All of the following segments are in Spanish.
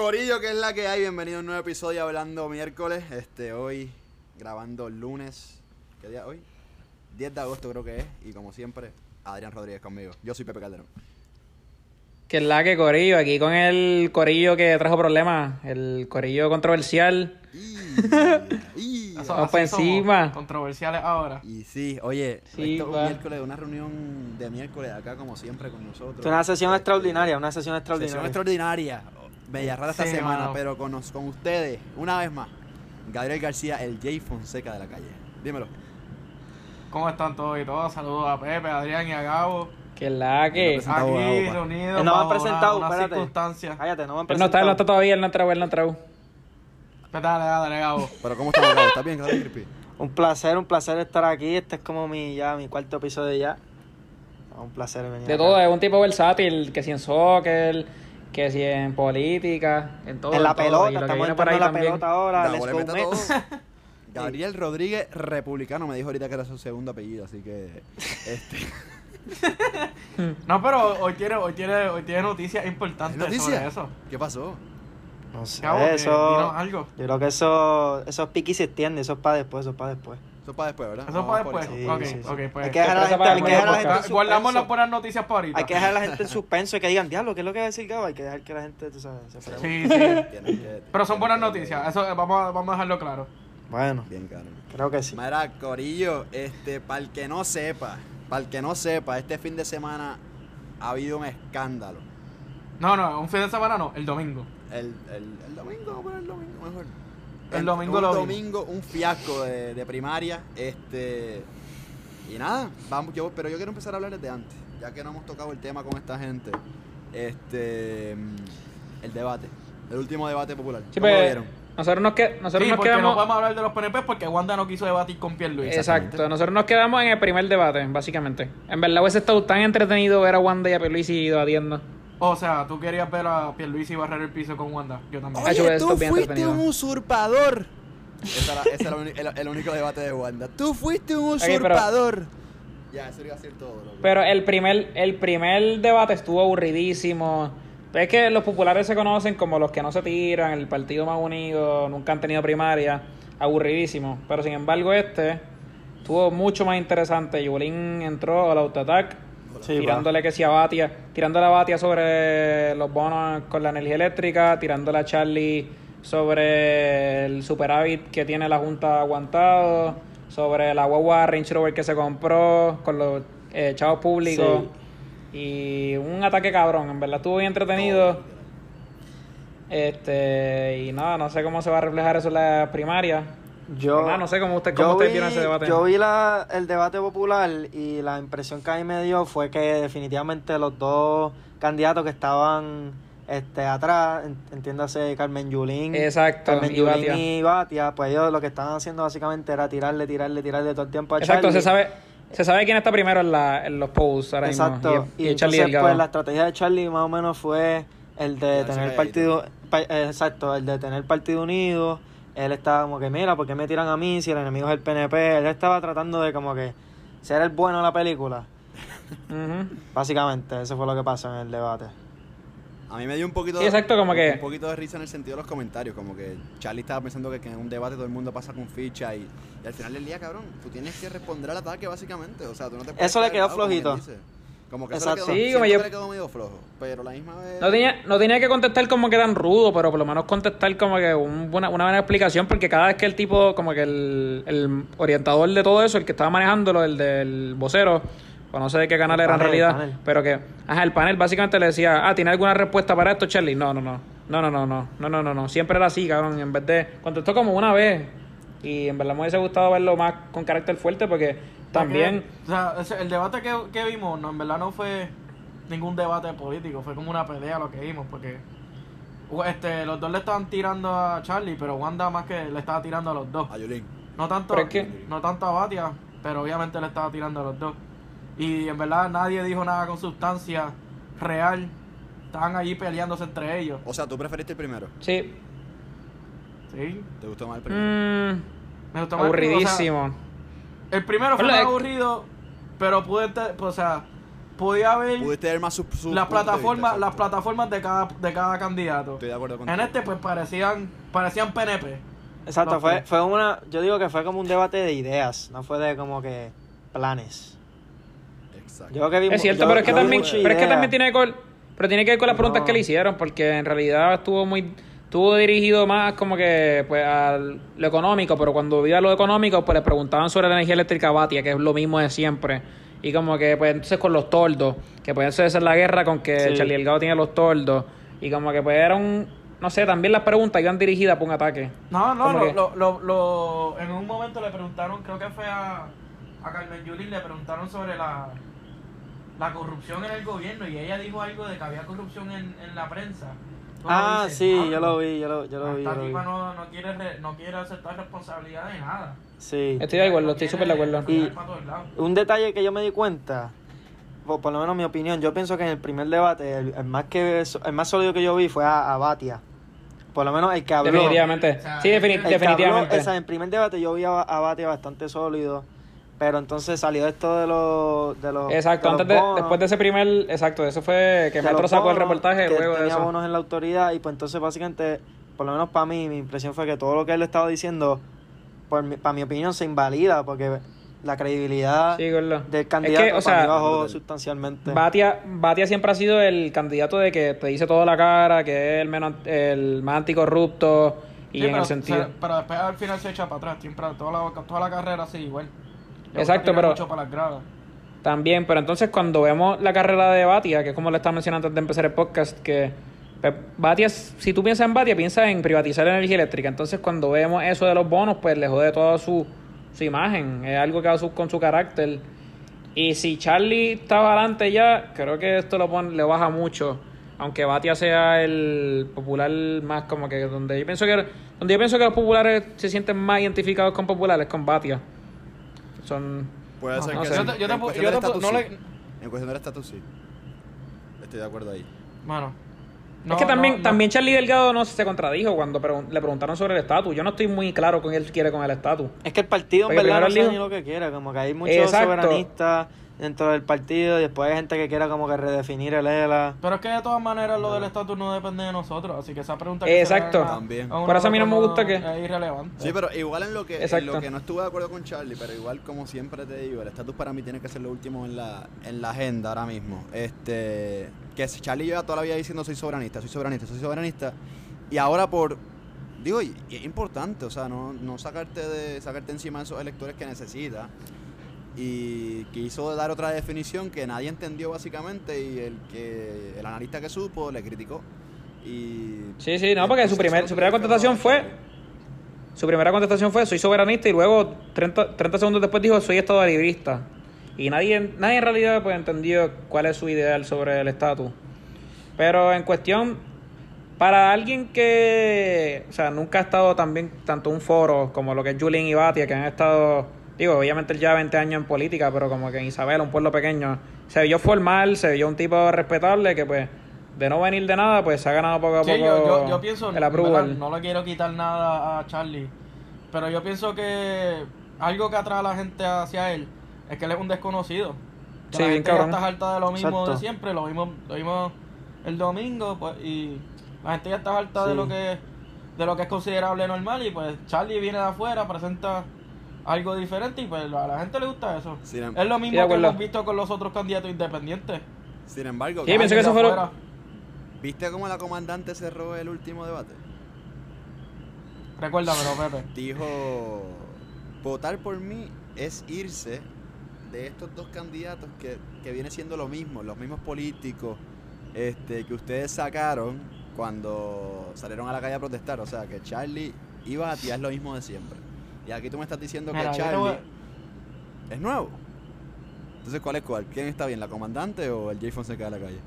Corillo, que es la que hay. Bienvenido a un nuevo episodio hablando miércoles. Este, hoy grabando el lunes. ¿Qué día hoy? 10 de agosto creo que es. Y como siempre, Adrián Rodríguez conmigo. Yo soy Pepe Calderón. Que es la que Corillo, aquí con el Corillo que trajo problemas, el Corillo controversial. Y, y, Eso- Vamos encima. Controversiales ahora. y sí, oye, Sí, esto es un miércoles, una reunión de miércoles acá como siempre con nosotros. Es una sesión Este, extraordinaria, una sesión Sesión extraordinaria. Extraordinaria. Bella rara esta Sí, semana, mano. pero con, con ustedes, una vez más, Gabriel García, el Jay Fonseca de la calle. Dímelo. ¿Cómo están todos y todos? Saludos a Pepe, a Adrián y a Gabo. Que la que. Aquí reunidos Él no me ha bajo una- presentado, espérate. circunstancias. Cállate, no me han Él no está, él no está presentado. todavía, él no entró, él no entró. Pues dale, dale, Gabo. Pero ¿cómo estamos, Gabo? ¿Estás bien, Gabriel Crispy? Un placer, un placer estar aquí. Este es como mi ya mi cuarto episodio ya. Un placer venir. De acá. todo, es un tipo versátil, que si en soccer, que si en política, en todo. En la todo, pelota, lo estamos viene por entrando ahí en la también. pelota ahora. Let's le go Mets. Gabriel Rodríguez, republicano, me dijo ahorita que era su segundo apellido, así que. Este, No, pero hoy tiene, hoy tiene, hoy tiene noticias ¿hay importantes noticia? sobre eso. ¿Qué pasó? No sé, eso. algo. Yo creo que eso, esos piquis se extienden, eso es para después, eso es para después. Eso es para después, ¿verdad? Eso es Vamos para después. ok, Sí, sí, sí. ok, pues. Hay que dejar a la gente, para hay que dejar a la después. gente en Guardamos las suspenso. buenas noticias para ahorita. Hay que dejar a la gente en suspenso y que digan, diablo, ¿qué es lo que va a decir Gabo? Hay que dejar que la gente, tú sabes, se pregunte. Sí, sí. Tienen que- Pero son buenas noticias. Eso eh, vamos a, vamos a dejarlo claro. Bueno, Bien, caro. creo que sí. Mira, Corillo, este, para el que no sepa, para el que no sepa, este fin de semana ha habido un escándalo. No, no, un fin de semana no, el domingo. El, el, el domingo, vamos a poner el domingo mejor. El domingo un lo domingo, un fiasco de, de primaria. Este. Y nada, vamos, yo, pero yo quiero empezar a hablar desde antes, ya que no hemos tocado el tema con esta gente. Este. El debate. El último debate popular. Sí, ¿Cómo lo pues, vieron? nosotros nos, que, nosotros Sí, nos porque no quedamos. podemos hablar de los PNP porque Wanda no quiso debatir con Pierluisi. Exacto, nosotros nos quedamos en el primer debate, básicamente. En verdad hubiese estado tan entretenido ver a Wanda y a Pierluisi debatiendo. O sea, tú querías ver a Pierluisi barrer el piso con Wanda. Yo también. Oye, tú fuiste un usurpador. Ese era, ese era el, único debate de Wanda. Tú fuiste un pero- usurpador. Ya, eso iba a ser todo. loco. Pero el primer, el primer debate estuvo aburridísimo. Es que los populares se conocen como los que no se tiran, el partido más unido, nunca han tenido primaria. Aburridísimo. Pero sin embargo, este estuvo mucho más interesante. Yulín entró al autoataque, Sí, tirándole que si a Batia, tirándole a Batia sobre los bonos con la energía eléctrica, tirándole a Charlie sobre el superávit que tiene la Junta aguantado, sobre la guagua Range Rover que se compró con los eh, chavos públicos. Y un ataque cabrón, en verdad estuvo bien entretenido. Este, y nada, no sé cómo se va a reflejar eso en la primaria. Yo, nada, no sé cómo usted- yo cómo ustedes vi- vieron ese debate. Yo vi la, el debate popular y la impresión que a mí me dio fue que definitivamente los dos candidatos que estaban este, atrás, en- entiéndase Carmen Yulín, Exacto, Carmen y Yulín Batia. y Batia, pues ellos lo que estaban haciendo básicamente era tirarle, tirarle, tirarle todo el tiempo a Exacto, Charlie. se sabe, se sabe quién está primero en, la, en los polls ahora Exacto. mismo. Y, Y, y Charlie entonces, pues la estrategia de Charlie más o menos fue el de tener partido, pa- exacto, el de tener partido unido. Él estaba como que, mira, ¿por qué me tiran a mí si el enemigo es el PNP? Él estaba tratando de como que ser el bueno de la película. Básicamente, eso fue lo que pasó en el debate. A mí me dio un poquito, Sí, exacto, como que- un poquito de risa en el sentido de los comentarios, como que Charlie estaba pensando que, que en un debate todo el mundo pasa con ficha y, y al final del día, cabrón, tú tienes que responder al ataque básicamente, o sea, tú no te puedes Eso le quedó flojito. Como que Exacto. le quedó, Sí, como que yo- le quedó medio flojo, pero la misma vez No tenía, no tenía que contestar como que tan rudo, pero por lo menos contestar como que un- una, una buena explicación, porque cada vez que el tipo, como que el, el orientador de todo eso, el que estaba manejándolo, el del vocero, o no sé de qué canal El era panel, en realidad, pero que, ajá, el panel básicamente le decía, ah, ¿tiene alguna respuesta para esto, Charlie? No, no, no, no, no, no, no, no, no, no, no, siempre era así, cabrón, en vez de, contestó como una vez, y en verdad me hubiese gustado verlo más con carácter fuerte, porque también... O sea, el debate que, que vimos, no, en verdad no fue ningún debate político, fue como una pelea lo que vimos, porque este, los dos le estaban tirando a Charlie, pero Wanda más que le estaba tirando a los dos. a Yulín. No tanto, Pero es que- no tanto a Batia, pero obviamente le estaba tirando a los dos. Y en verdad nadie dijo nada con sustancia real. Estaban allí peleándose entre ellos. O sea, tú preferiste el primero. Sí, Sí. ¿Te gustó más el primero? mm, Me gustó más el primero, o sea, aburridísimo. El primero fue más aburrido, pero pude, pues, o sea, podía ver más sus las plataformas, las plataformas de cada, de cada candidato. Estoy de acuerdo contigo. En este pues parecían, parecían PNP. Exacto, No, fue, pues. fue una, yo digo que fue como un debate de ideas, no fue de como que planes. Exacto. Yo creo que vi- Es cierto, yo- pero es que también, pero es que también tiene que ver, pero tiene que ver con las preguntas No. que le hicieron, porque en realidad estuvo muy, estuvo dirigido más como que pues a lo económico, pero cuando iba a lo económico, pues le preguntaban sobre la energía eléctrica Batia, que es lo mismo de siempre. Y como que pues entonces con los tordos, que puede ser la guerra con que Sí. Charlie Delgado tiene los tordos. Y como que pues era un, no sé, también las preguntas iban dirigidas por un ataque. No, no, lo, que- lo, lo, lo- en un momento le preguntaron, creo que fue a, a Carmen Yulín, le preguntaron sobre la, la corrupción en el gobierno y ella dijo algo de que había corrupción en, en la prensa. Ah, dices, sí, "Diablo, yo lo vi, yo lo, yo lo vi. Esta yo lo vi. tipa no, no, quiere re- no quiere aceptar responsabilidad de nada. Sí. Estoy de acuerdo, estoy súper de acuerdo. Y-. Un detalle que yo me di cuenta, por, por lo menos mi opinión, yo pienso que en el primer debate, el, el más que el más sólido que yo vi fue a, a Batia. Por lo menos el que habló. Definitivamente. O sea, sí, defini- el El que habló, definitivamente. o sea, en el primer debate yo vi a, a Batia bastante sólido. Pero entonces salió esto de los. De los Exacto, de los antes de, después de ese primer, exacto, eso fue que de Metro sacó el reportaje que luego de tenía eso. bonos en la autoridad y pues entonces básicamente, por lo menos para mí, mi impresión fue que todo lo que él estaba diciendo, por mi, para mi opinión, se invalida porque la credibilidad Sí, del Es candidato que, o para mí sea, bajó brutal. sustancialmente. Batia, Batia siempre ha sido el candidato de que te dice todo la cara, que es el, menos, el más anticorrupto y Sí, en pero, el sentido... se- pero después al final se echa para atrás, siempre, toda la, toda la carrera así igual. Exacto, pero- mucho para las gradas. También, pero entonces cuando vemos la carrera de Batia, que es como le estaba mencionando antes de empezar el podcast, que pues, Batia, si tú piensas en Batia, piensas en privatizar la energía eléctrica. Entonces cuando vemos eso de los bonos, pues le jode toda su, su imagen. Es algo que va su- con su carácter. Y si Charlie estaba adelante ya, creo que esto lo pone, le baja mucho. Aunque Batia sea el popular más como que donde yo pienso que donde yo pienso que los populares se sienten más identificados con populares con Batia. Son Puede No, ser no que. Yo te- yo te En cuestión yo del te estatus, no sí. le- En cuestión del estatus, sí. Estoy de acuerdo ahí. Bueno. es que también, no, no. también Charlie Delgado no se contradijo cuando pregun- le preguntaron sobre el estatus. Yo no estoy muy claro con él quiere con el estatus. Es que el partido en Porque verdad no sabe ni lo que quiere, como que hay muchos Exacto. soberanistas dentro del partido y después hay gente que quiera como que redefinir el ELA. Pero es que de todas maneras lo del estatus no depende de nosotros, así que esa pregunta que se Exacto. haga También. Por eso a mí no me gusta que- Es irrelevante. Sí, pero igual en lo que en lo que no estuve de acuerdo con Charlie, pero igual como siempre te digo, el estatus para mí tiene que ser lo último en la, en la agenda ahora mismo. Este, que si Charlie lleva toda la vida diciendo soy soberanista, soy soberanista, soy soberanista, y ahora por digo, y, y es importante, o sea, no, no sacarte de sacarte encima de esos electores que necesita. Y quiso dar otra definición que nadie entendió básicamente y el que el analista que supo le criticó. Y Sí, sí, no, porque su, primer, su primera contestación fue. Su primera contestación fue soy soberanista y luego 30, 30 segundos después dijo soy estado librista. Y nadie, nadie en realidad pues entendió cuál es su ideal sobre el estatus. Pero en cuestión, para alguien que, o sea, nunca ha estado también tanto un foro como lo que es Julien y Batia, que han estado, digo, obviamente él lleva 20 años en política, pero como que en Isabel, un pueblo pequeño, se vio formal, se vio un tipo respetable que pues de no venir de nada, pues se ha ganado poco a Sí, poco yo, yo, yo pienso, el ¿verdad? approval. no le quiero quitar nada a Charlie, pero yo pienso que algo que atrae a la gente hacia él es que él es un desconocido. Que Sí, la bien gente ya está harta de lo mismo Exacto. de siempre, lo vimos, lo vimos el domingo, pues, y la gente ya está harta de lo que de lo que es considerable normal y pues Charlie viene de afuera, presenta algo diferente y pues a la gente le gusta eso. Sin, Es lo Sí, mismo que hemos visto con los otros candidatos independientes. sin embargo, Sí, que eso. ¿viste cómo la comandante cerró el último debate? Recuérdamelo, Pepe. dijo votar por mí es irse de estos dos candidatos que, que viene siendo lo mismo, los mismos políticos este, que ustedes sacaron cuando salieron a la calle a protestar. O sea, que Charlie y Batia es lo mismo de siempre. Y aquí tú me estás diciendo Mira, que yo te Charlie es nuevo. Entonces, ¿cuál es cuál? ¿Quién está bien, la comandante o el Jay Fonseca de la calle?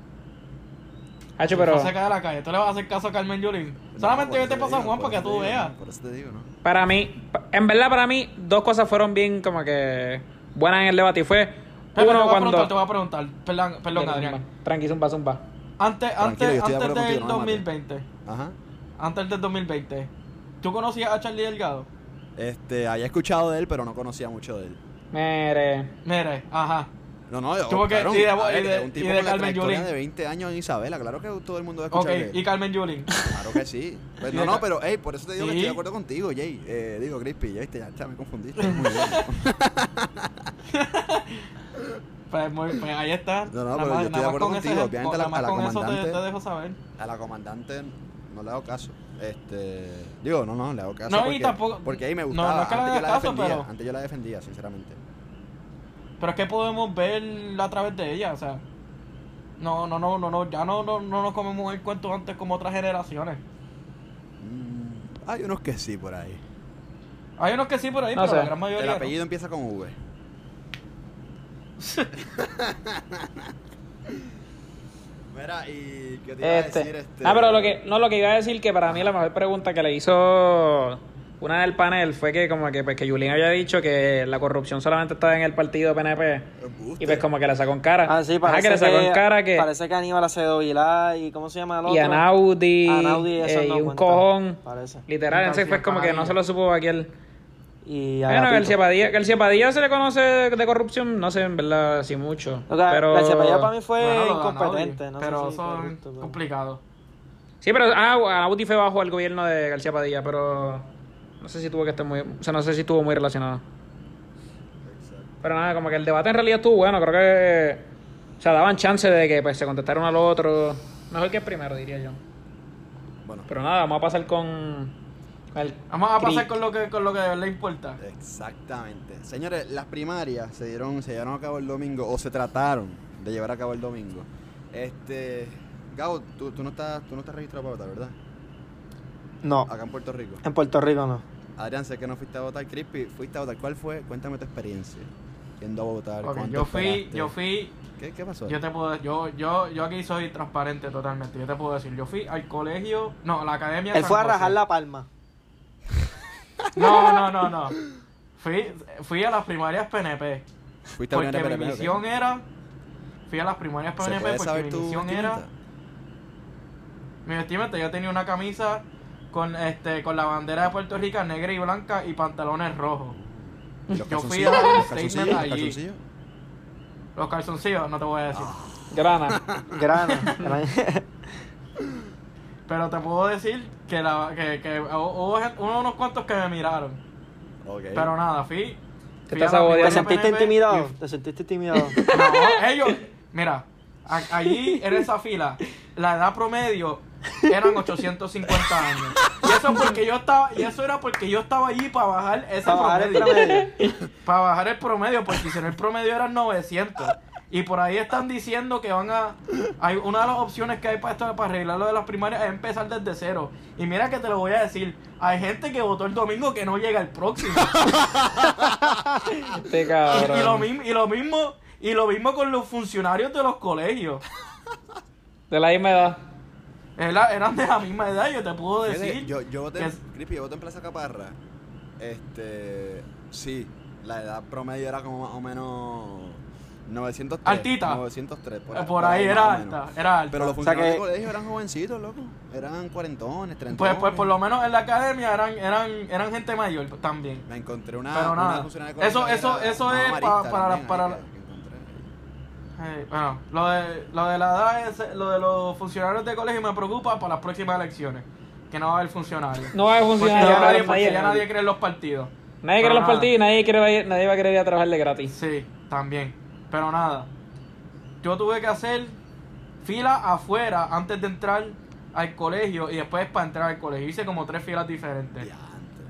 Hacho, pero Se cae de la calle. ¿Tú le vas a hacer caso a Carmen Yulín? Solamente No, San te Juan digo, para que tú te veas. Por eso te digo, ¿no? para mí, en verdad para mí, dos cosas fueron bien como que buenas en el debate. Y fue te voy uno a cuando... preguntar, te voy a preguntar. Perdón, perdón Adrián. Tranqui, zumba, zumba. Antes, antes, yo antes del contigo, no me mates. 2020. Ajá. Antes del 2020. ¿Tú conocías a Charlie Delgado? Este, había escuchado de él, pero no conocía mucho de él. Mire, Mire, ajá. No, no, yo, Tuvo que- y de- a ver, y de- un tipo y de con la Carmen de 20 años en Isabela, claro que todo el mundo va a Ok, escuchar de él. y Carmen Yulín. Claro que sí. Pues no, no, pero, hey, por eso te digo que estoy de acuerdo contigo, Jay. Eh, digo, Crispy, ya viste, ya, ya me confundiste. Muy bien. Pues, muy- pues ahí está. No, no, Nada pero más- yo estoy de acuerdo contigo. Obviamente a la- nada más a la con eso te, comandante- te dejo saber. A la comandante no le hago caso. Este, digo, no, no, le hago caso. No, y porque, tampoco- Porque ahí me gustaba. no es que le antes yo la caso, defendía. pero- Antes yo la defendía, sinceramente. Pero es que podemos ver a través de ella, o sea. No, no, no, no, no, ya no, no, no nos comemos el cuento antes como otras generaciones. Mm, hay unos que sí por ahí. Hay unos que sí por ahí, No pero sé. la gran El mayoría. no. apellido empieza con V. Mira, y qué te iba a Este. decir este. Ah, pero lo que, no, lo que iba a decir que para mí la mejor pregunta que le hizo una del panel fue que como que pues que Yulín había dicho que la corrupción solamente estaba en el partido PNP y pues como que le sacó en cara. Ah, sí, Ajá, parece que le sacó en cara que Parece que Aníbal Acevedo Vilá y ¿cómo se llama el otro? y Anaudi, Anaudi, eh, no y un cuentan, cojón Parece. literal, entonces fue como que no se lo supo aquel. Y Bueno, Agapito. García Padilla, García Padilla se le conoce de corrupción, no sé en verdad si mucho, pero García Padilla para mí fue Bueno, incompetente, no sé si corrupto, pero- complicado. Sí, pero ah, Anaudi fue bajo el gobierno de García Padilla, pero no sé si tuvo que estar muy, o sea, no sé si estuvo muy relacionado. Pero nada, como que el debate en realidad estuvo bueno, creo que o sea, daban chance de que pues se contestaran uno al otro. Mejor que el primero, diría yo. Bueno, Pero nada, vamos a pasar con el Vamos a pasar con lo que con lo que de verdad importa. exactamente. Señores, las primarias se dieron, se llevaron a cabo el domingo, o se trataron de llevar a cabo el domingo. Este. Gabo, tú, tú no estás, tú no estás registrado para votar, ¿verdad? No, Acá en Puerto Rico. en Puerto Rico no. Adrián, sé que no fuiste a votar. Crispy, fuiste a votar. ¿Cuál fue? Cuéntame tu experiencia. ¿Yendo a votar? Ok, ¿Cuánto yo fui, esperaste? yo fui, ¿Qué, qué pasó? yo te puedo, yo, yo, yo aquí soy transparente totalmente. Yo te puedo decir, yo fui al colegio, no, a la academia. Él San fue a José. rajar la palma. No, no, no, no. Fui, fui a las primarias PNP. ¿Fuiste a Porque mi PNP, ok? misión era. Fui a las primarias ¿Se PNP porque mi misión era. Mi vestimenta, yo tenía una camisa con este con la bandera de Puerto Rico negra y blanca y pantalones rojos. ¿Y los Yo fui a ¿Los statement allí. calzoncillos? Los calzoncillos, no te voy a decir. Ah. grana. Grana. grana. Pero te puedo decir que, la, que, que hubo hubo unos cuantos que me miraron. Pero nada, fui. Te fui a estás la saboreando. ¿Te primaria sentiste PNP intimidado? y- ¿Te sentiste intimidado? No, ellos, mira, a- allí en esa fila, la edad promedio eran 850 años. Y eso porque yo estaba, y eso era porque yo estaba allí para bajar ese Para bajar el promedio. promedio. Para bajar el promedio, porque si no el promedio eran 900. Y por ahí están diciendo que van a. Hay una de las opciones que hay para esto, para arreglar lo de las primarias, es empezar desde cero. Y mira que te lo voy a decir: hay gente que votó el domingo que no llega el próximo. Este Y, cabrón. y lo mismo, y lo mismo, y lo mismo con los funcionarios de los colegios. De la misma edad. Era- eran de la misma edad, yo te puedo decir. Yo, yo voté, Crispy, yo voté en Plaza Caparra. Este. Sí, la edad promedio era como más o menos. 903. Altita. 903. eh, por, ahí era más o menos. alta, era alta. Pero los O sea funcionarios que- de colegio eran jovencitos, loco. Eran cuarentones, trentones. pues, pues por lo menos en la academia eran, eran, eran gente mayor también. Me encontré una. Pero una nada. funcionaria de Eso- colegio eso- era eso es pa- para- también, para- ahí que- que encontré. Eh, bueno, lo de, lo de la edad, es, lo de los funcionarios de colegio me preocupa para las próximas elecciones. Que no va a haber funcionarios. No va a Porque funcionar. ya, ya, nadie, porque ya nadie cree en los partidos. nadie quiere Pero los partidos y nadie, quiere, nadie va a querer ir a trabajar de gratis. Sí, también. Pero nada. Yo tuve que hacer fila afuera antes de entrar al colegio y después para entrar al colegio. Hice como tres filas diferentes.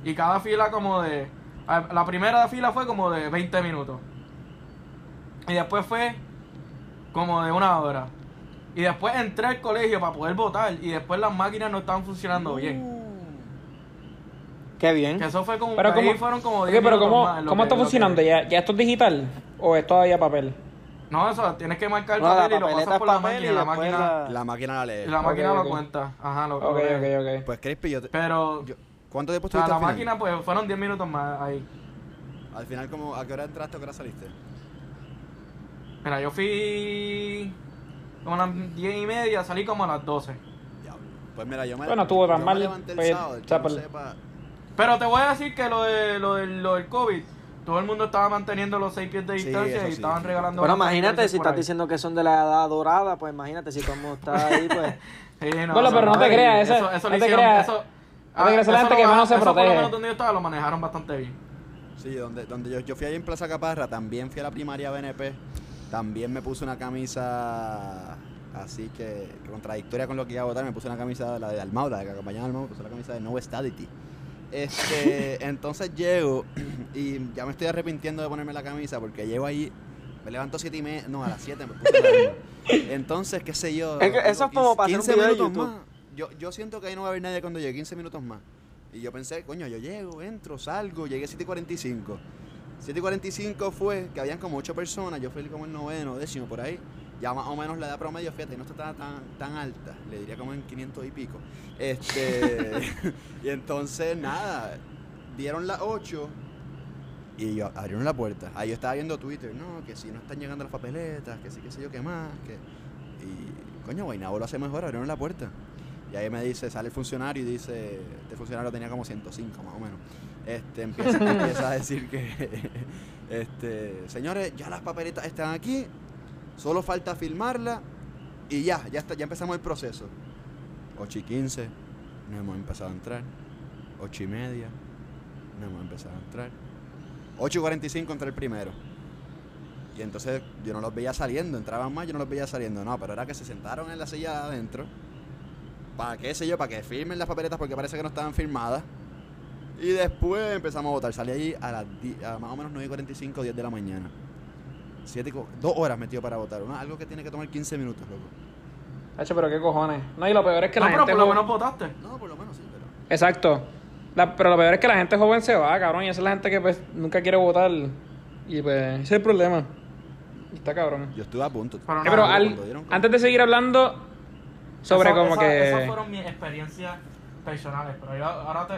Y cada fila como de... La primera fila fue como de 20 minutos. Y después fue como de una hora. Y después entré al colegio para poder votar y después las máquinas no estaban funcionando bien. Qué bien. Que eso fue como... Pero ahí cómo, fueron como Ok, 10 pero minutos ¿cómo, ¿cómo que- está que- funcionando? ¿Ya, ¿Ya esto es digital? ¿O es todavía papel? No, eso, tienes que marcar el No, la papel y lo pasas por la papel máquina la máquina... la- La máquina la lee. Y la máquina Ok, lo cuenta. Ajá, lo Ok, lee. ok, ok. Pues Crispy, yo, te- Pero, yo- ¿Cuánto tiempo estuviste la al final? máquina, pues fueron 10 minutos más ahí. Al final, como, ¿a qué hora entraste o a qué hora saliste? Mira, yo fui como a las 10 y media, salí como a las 12. Diablo. Pues mira, yo me, Bueno, estuvo tan mal, pues, Pero te voy a decir que lo, de, lo, del, lo del COVID todo el mundo estaba manteniendo los seis pies de Sí, distancia eso y sí, estaban sí. regalando. Bueno, unas imagínate, si estás ahí. diciendo que son de la edad dorada, pues imagínate, si todo el mundo está ahí, pues... Sí, no, Bueno, eso pero no te creas, eso, eso no te hicieron, creas. eso, No te creas, esa es la eso gente lo que ma- menos se eso por lo protege. menos donde yo estaba lo manejaron bastante bien. Sí, donde, donde yo, yo fui ahí en Plaza Caparra, también fui a la primaria BNP, también me puse una camisa así que, contradictoria con lo que iba a votar, me puse una camisa, la de Almau, la que acompañaba a Almau, me puse la camisa de No Stadity. Este, entonces llego y ya me estoy arrepintiendo de ponerme la camisa porque llego ahí, me levanto siete y media, no, a las 7 me puse la. Entonces, qué sé yo. Es que digo, eso es como para hacer un 15 video de minutos YouTube. más. Yo, yo siento que ahí no va a haber nadie cuando llegue, 15 minutos más. Y yo pensé, coño, yo llego, entro, salgo, llegué a 7 y 45. 7 y 45 fue que habían como 8 personas, yo fui como el noveno, décimo por ahí. Ya más o menos la edad promedio, fíjate, no está tan, tan, tan alta, le diría como en 500 y pico. Este, y entonces, nada, dieron las 8 y yo, abrieron la puerta. Ahí yo estaba viendo Twitter, no, que si no están llegando las papeletas, que sí, qué sé yo, qué más. Que... Y, coño, Guaynabo lo hace mejor, abrieron la puerta. Y ahí me dice, sale el funcionario y dice, este funcionario tenía como 105 más o menos. Este, empieza, empieza a decir que, este, señores, ya las papeletas están aquí, solo falta filmarla y ya, ya, está, ya empezamos el proceso. 8 y 15, no hemos empezado a entrar. 8 y media, no hemos empezado a entrar. 8 y 45 entré el primero. Y entonces yo no los veía saliendo, entraban más, yo no los veía saliendo. No, pero era que se sentaron en la silla de adentro. ¿Para qué sé yo? Para que firmen las papeletas porque parece que no estaban firmadas. Y después empezamos a votar. Salí allí a las a más o menos 9 y 45, 10 de la mañana. Siete dos horas metido para votar. Una- algo que tiene que tomar 15 minutos, loco. Hacho, pero qué cojones. No, y lo peor es que no, la pero gente. por lo menos votaste. No, por lo menos sí, pero. Exacto. La- pero lo peor es que la gente joven se va, cabrón. Y esa es la gente que pues nunca quiere votar. Y pues, ese es el problema. Y está cabrón. Yo estuve a punto. Pero Eh, no, pero cuando al- dieron como- antes de seguir hablando sobre Eso- como esa- que. Esas fueron mis experiencias personales, pero yo ahora te,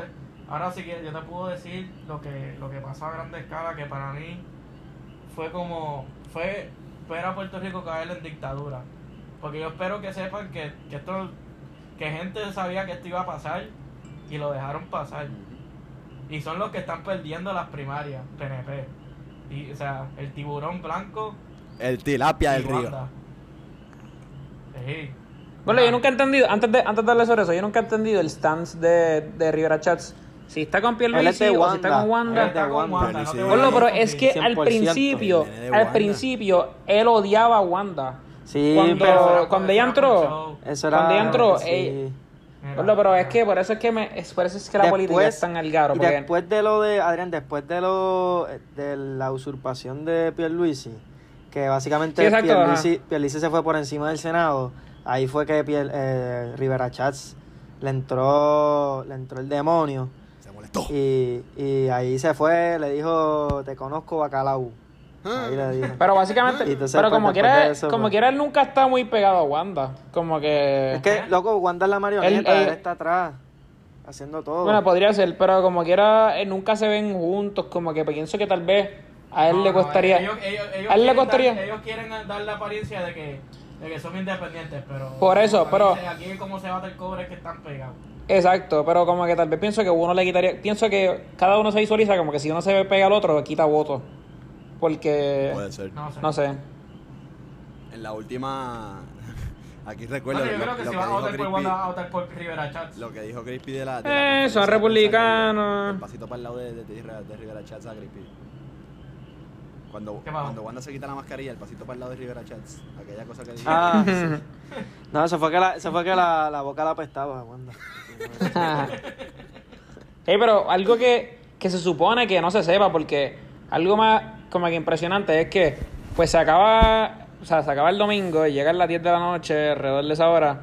ahora sí que yo te puedo decir lo que, lo que pasó a grande escala, que para mí fue como, fue ver a Puerto Rico caer en dictadura. Porque yo espero que sepan que, que esto, que gente sabía que esto iba a pasar y lo dejaron pasar. Y son los que están perdiendo las primarias, PNP. Y, o sea, el tiburón blanco El tilapia del río. Sí. Bueno, yo nunca he entendido, antes de, antes de darle sobre eso, yo nunca he entendido el stance de, de Rivera Chats. Si está con Pierluisi de o si está con Wanda. Está con Wanda. Wanda, no Ponlo, pero es que al 100%. principio, El al principio, él odiaba a Wanda. Sí, Cuando- pero cuando ella entró, eso era... cuando ella entró, sí. ella-. Ponlo, pero es que por eso es que me, es, por eso es que la política es tan al garo. y Porque, después de lo de, Adrián, después de lo de la usurpación de Pierluisi, que básicamente Sí, exacto, Pierluisi, Pierluisi se fue por encima del Senado, ahí fue que Pier, eh, Rivera Chats le entró, le entró el demonio Y, y ahí se fue, le dijo, te conozco Bacalao. Ahí le dijo. pero básicamente, entonces, pero como quiera, eso, como pues- quiera, él nunca está muy pegado a Wanda. Como que... Es que, loco, Wanda es la marioneta, Él- él, él- está atrás, haciendo todo. Bueno, podría ser, pero como quiera, eh, nunca se ven juntos. Como que pienso que tal vez a él No, le no, costaría. ellos, ellos- ellos a él le quieren costaría. Dar, ellos quieren dar la apariencia de que, de que son independientes, pero. Por eso, como pero- Aquí, como se bate el cobre, es que están pegados. Exacto, pero como que tal vez pienso que uno le quitaría. Pienso que cada uno se visualiza como que si uno se pega al otro, quita votos. Porque. Puede ser. No sé. No sé. En la última. Aquí recuerdo yo lo, creo que lo si que van a dijo votar por Crispy- Wanda, van a votar por Rivera Chats. Lo que dijo Crispy de la. de Eh, la conferencia son republicanos. El pasito para el lado de, de, de, Rivera- de Rivera Chats a Crispy. Cuando, cuando Wanda se quita la mascarilla, el pasito para el lado de Rivera Chats. Aquella cosa que dijo. Ah, sí. No, eso fue que la, eso fue que la, la boca la apestaba, Wanda. Ey, pero algo que, que se supone que no se sepa, porque algo más como que impresionante es que, pues se acaba, o sea, se acaba el domingo y llega a las 10 de la noche, alrededor de esa hora.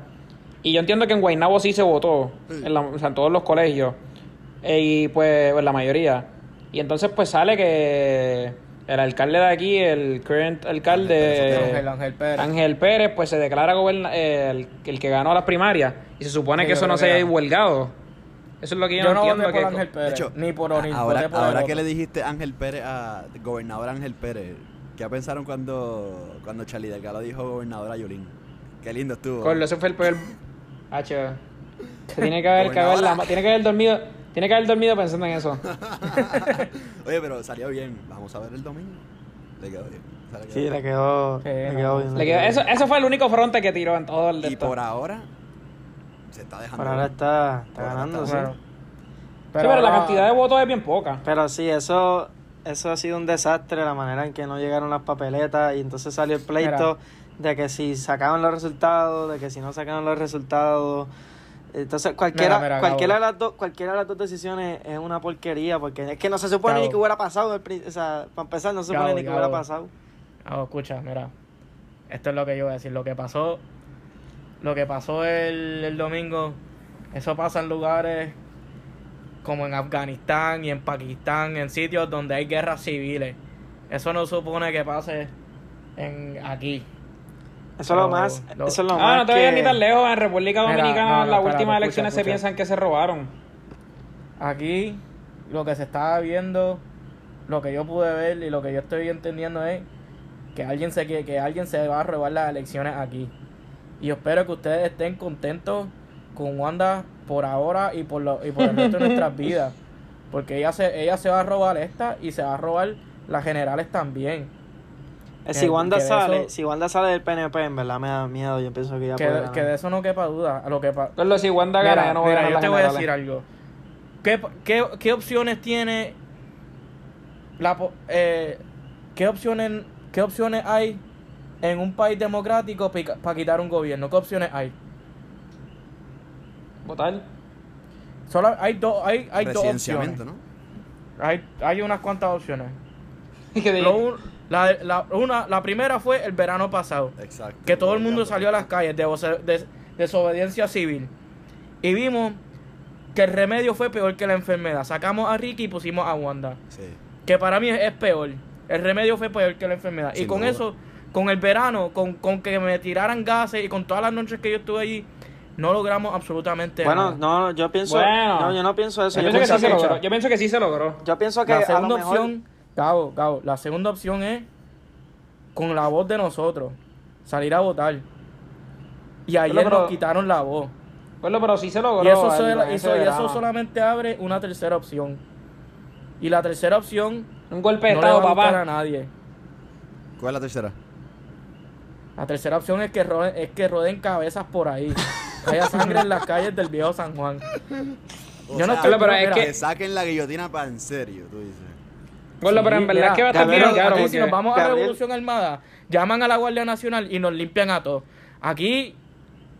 Y yo entiendo que en Guaynabo sí se votó, en, la- o sea, en todos los colegios, eh, y pues en la mayoría. Y entonces pues sale que el alcalde de aquí, el current alcalde... Ángel, Ángel Pérez. Ángel Pérez, pues se declara goberna- eh, el, el que ganó las primarias. Y se supone Sí, que eso no que se haya ganó. huelgado. Eso es lo que yo, Yo no entiendo. voté por que- Ángel Pérez, De hecho, ni por O'Neill, ahora, por el ahora que le dijiste Ángel Pérez a gobernador Ángel Pérez, ¿qué pensaron cuando, cuando Charlie Delgado dijo gobernador a Yulín? Qué lindo estuvo. Corlo, ese fue el peor. Hacho. Se tiene que haber cagado la Tiene que haber dormido. Tiene que haber dormido pensando en eso. Oye, pero salió bien. Vamos a ver el domingo. Le quedó bien. Sí, bien. le quedó, Sí, le no. quedó bien. Le quedó- eso, eso fue el único fronte que tiró en todo el de Y esto. por ahora se está dejando. Por ahora está, está Por ahora ganando, está sí. Bueno. Sí, pero la cantidad de votos es bien poca. Pero sí, eso, eso ha sido un desastre, la manera en que no llegaron las papeletas y entonces salió el pleito de que si sacaban los resultados, de que si no sacaban los resultados. Entonces cualquiera, Mira, mira, cualquiera, de las dos, cualquiera de las dos decisiones es una porquería porque es que no se supone ni que hubiera pasado. O sea, para empezar, no se supone ni que hubiera pasado. Ah, escucha, mira. Esto es lo que yo voy a decir. Lo que pasó. Lo que pasó el, el domingo. Eso pasa en lugares como en Afganistán y en Pakistán, en sitios donde hay guerras civiles. Eso no supone que pase en aquí. Eso es lo más, lo- eso es lo Ah, más no te vayas que- ni tan lejos. En República Mira, Dominicana, no, no, en las últimas escucha, elecciones se escucha. piensan que se robaron. Aquí lo que se está viendo, lo que yo pude ver y lo que yo estoy entendiendo es que alguien se que, que alguien se va a robar las elecciones aquí. Y yo espero que ustedes estén contentos con Wanda por ahora y por lo, y por el resto de nuestras vidas, porque ella se ella se va a robar esta y se va a robar las generales también. Eh, si Wanda sale, eso- si Wanda sale del PNP, en verdad me da miedo. Yo pienso que ya Que, puede que de eso no quepa duda. A lo que pa- Carlos, si Wanda gana, Mira, ya no voy a mira, ganar yo te voy a decir algo. ¿Qué, qué, qué opciones tiene la po- eh, qué opciones qué opciones hay en un país democrático para quitar un gobierno? ¿Qué opciones hay? Votar. Solo hay dos hay, hay dos opciones. ¿no? Hay, hay unas cuantas opciones. Lo un- la, la- una, la primera fue el verano pasado. Exacto. que todo el mundo salió a las calles de desobediencia civil. Y vimos que el remedio fue peor que la enfermedad. Sacamos a Ricky y pusimos a Wanda. Sí. Que para mí es, es peor. El remedio fue peor que la enfermedad. y con duda. eso, con el verano, con, con que me tiraran gases y con todas las noches que yo estuve allí, no logramos absolutamente Bueno, nada. no, yo pienso, Bueno. no, yo no pienso eso. Yo Yo pienso que sí se que, logró. Yo pienso que sí se logró. yo pienso que la a segunda lo mejor, opción, Gabo, Gabo, la segunda opción es con la voz de nosotros, salir a votar. Y ayer pero- nos quitaron la voz. Bueno, pero sí se logró. Y eso, y eso- y eso solamente abre una tercera opción. Y la tercera opción Un golpe de no le estado, va a gustar a papá. nadie. ¿Cuál es la tercera? La tercera opción es que roden, es que roden cabezas por ahí. Que haya sangre en las calles del viejo San Juan. O Yo no estoy- pero es que- que saquen la guillotina para en serio, tú dices. Bueno, pero en Sí, verdad es que va a estar bien caro. aquí si nos vamos a Revolución Armada, llaman a la Guardia Nacional y nos limpian a todos. Aquí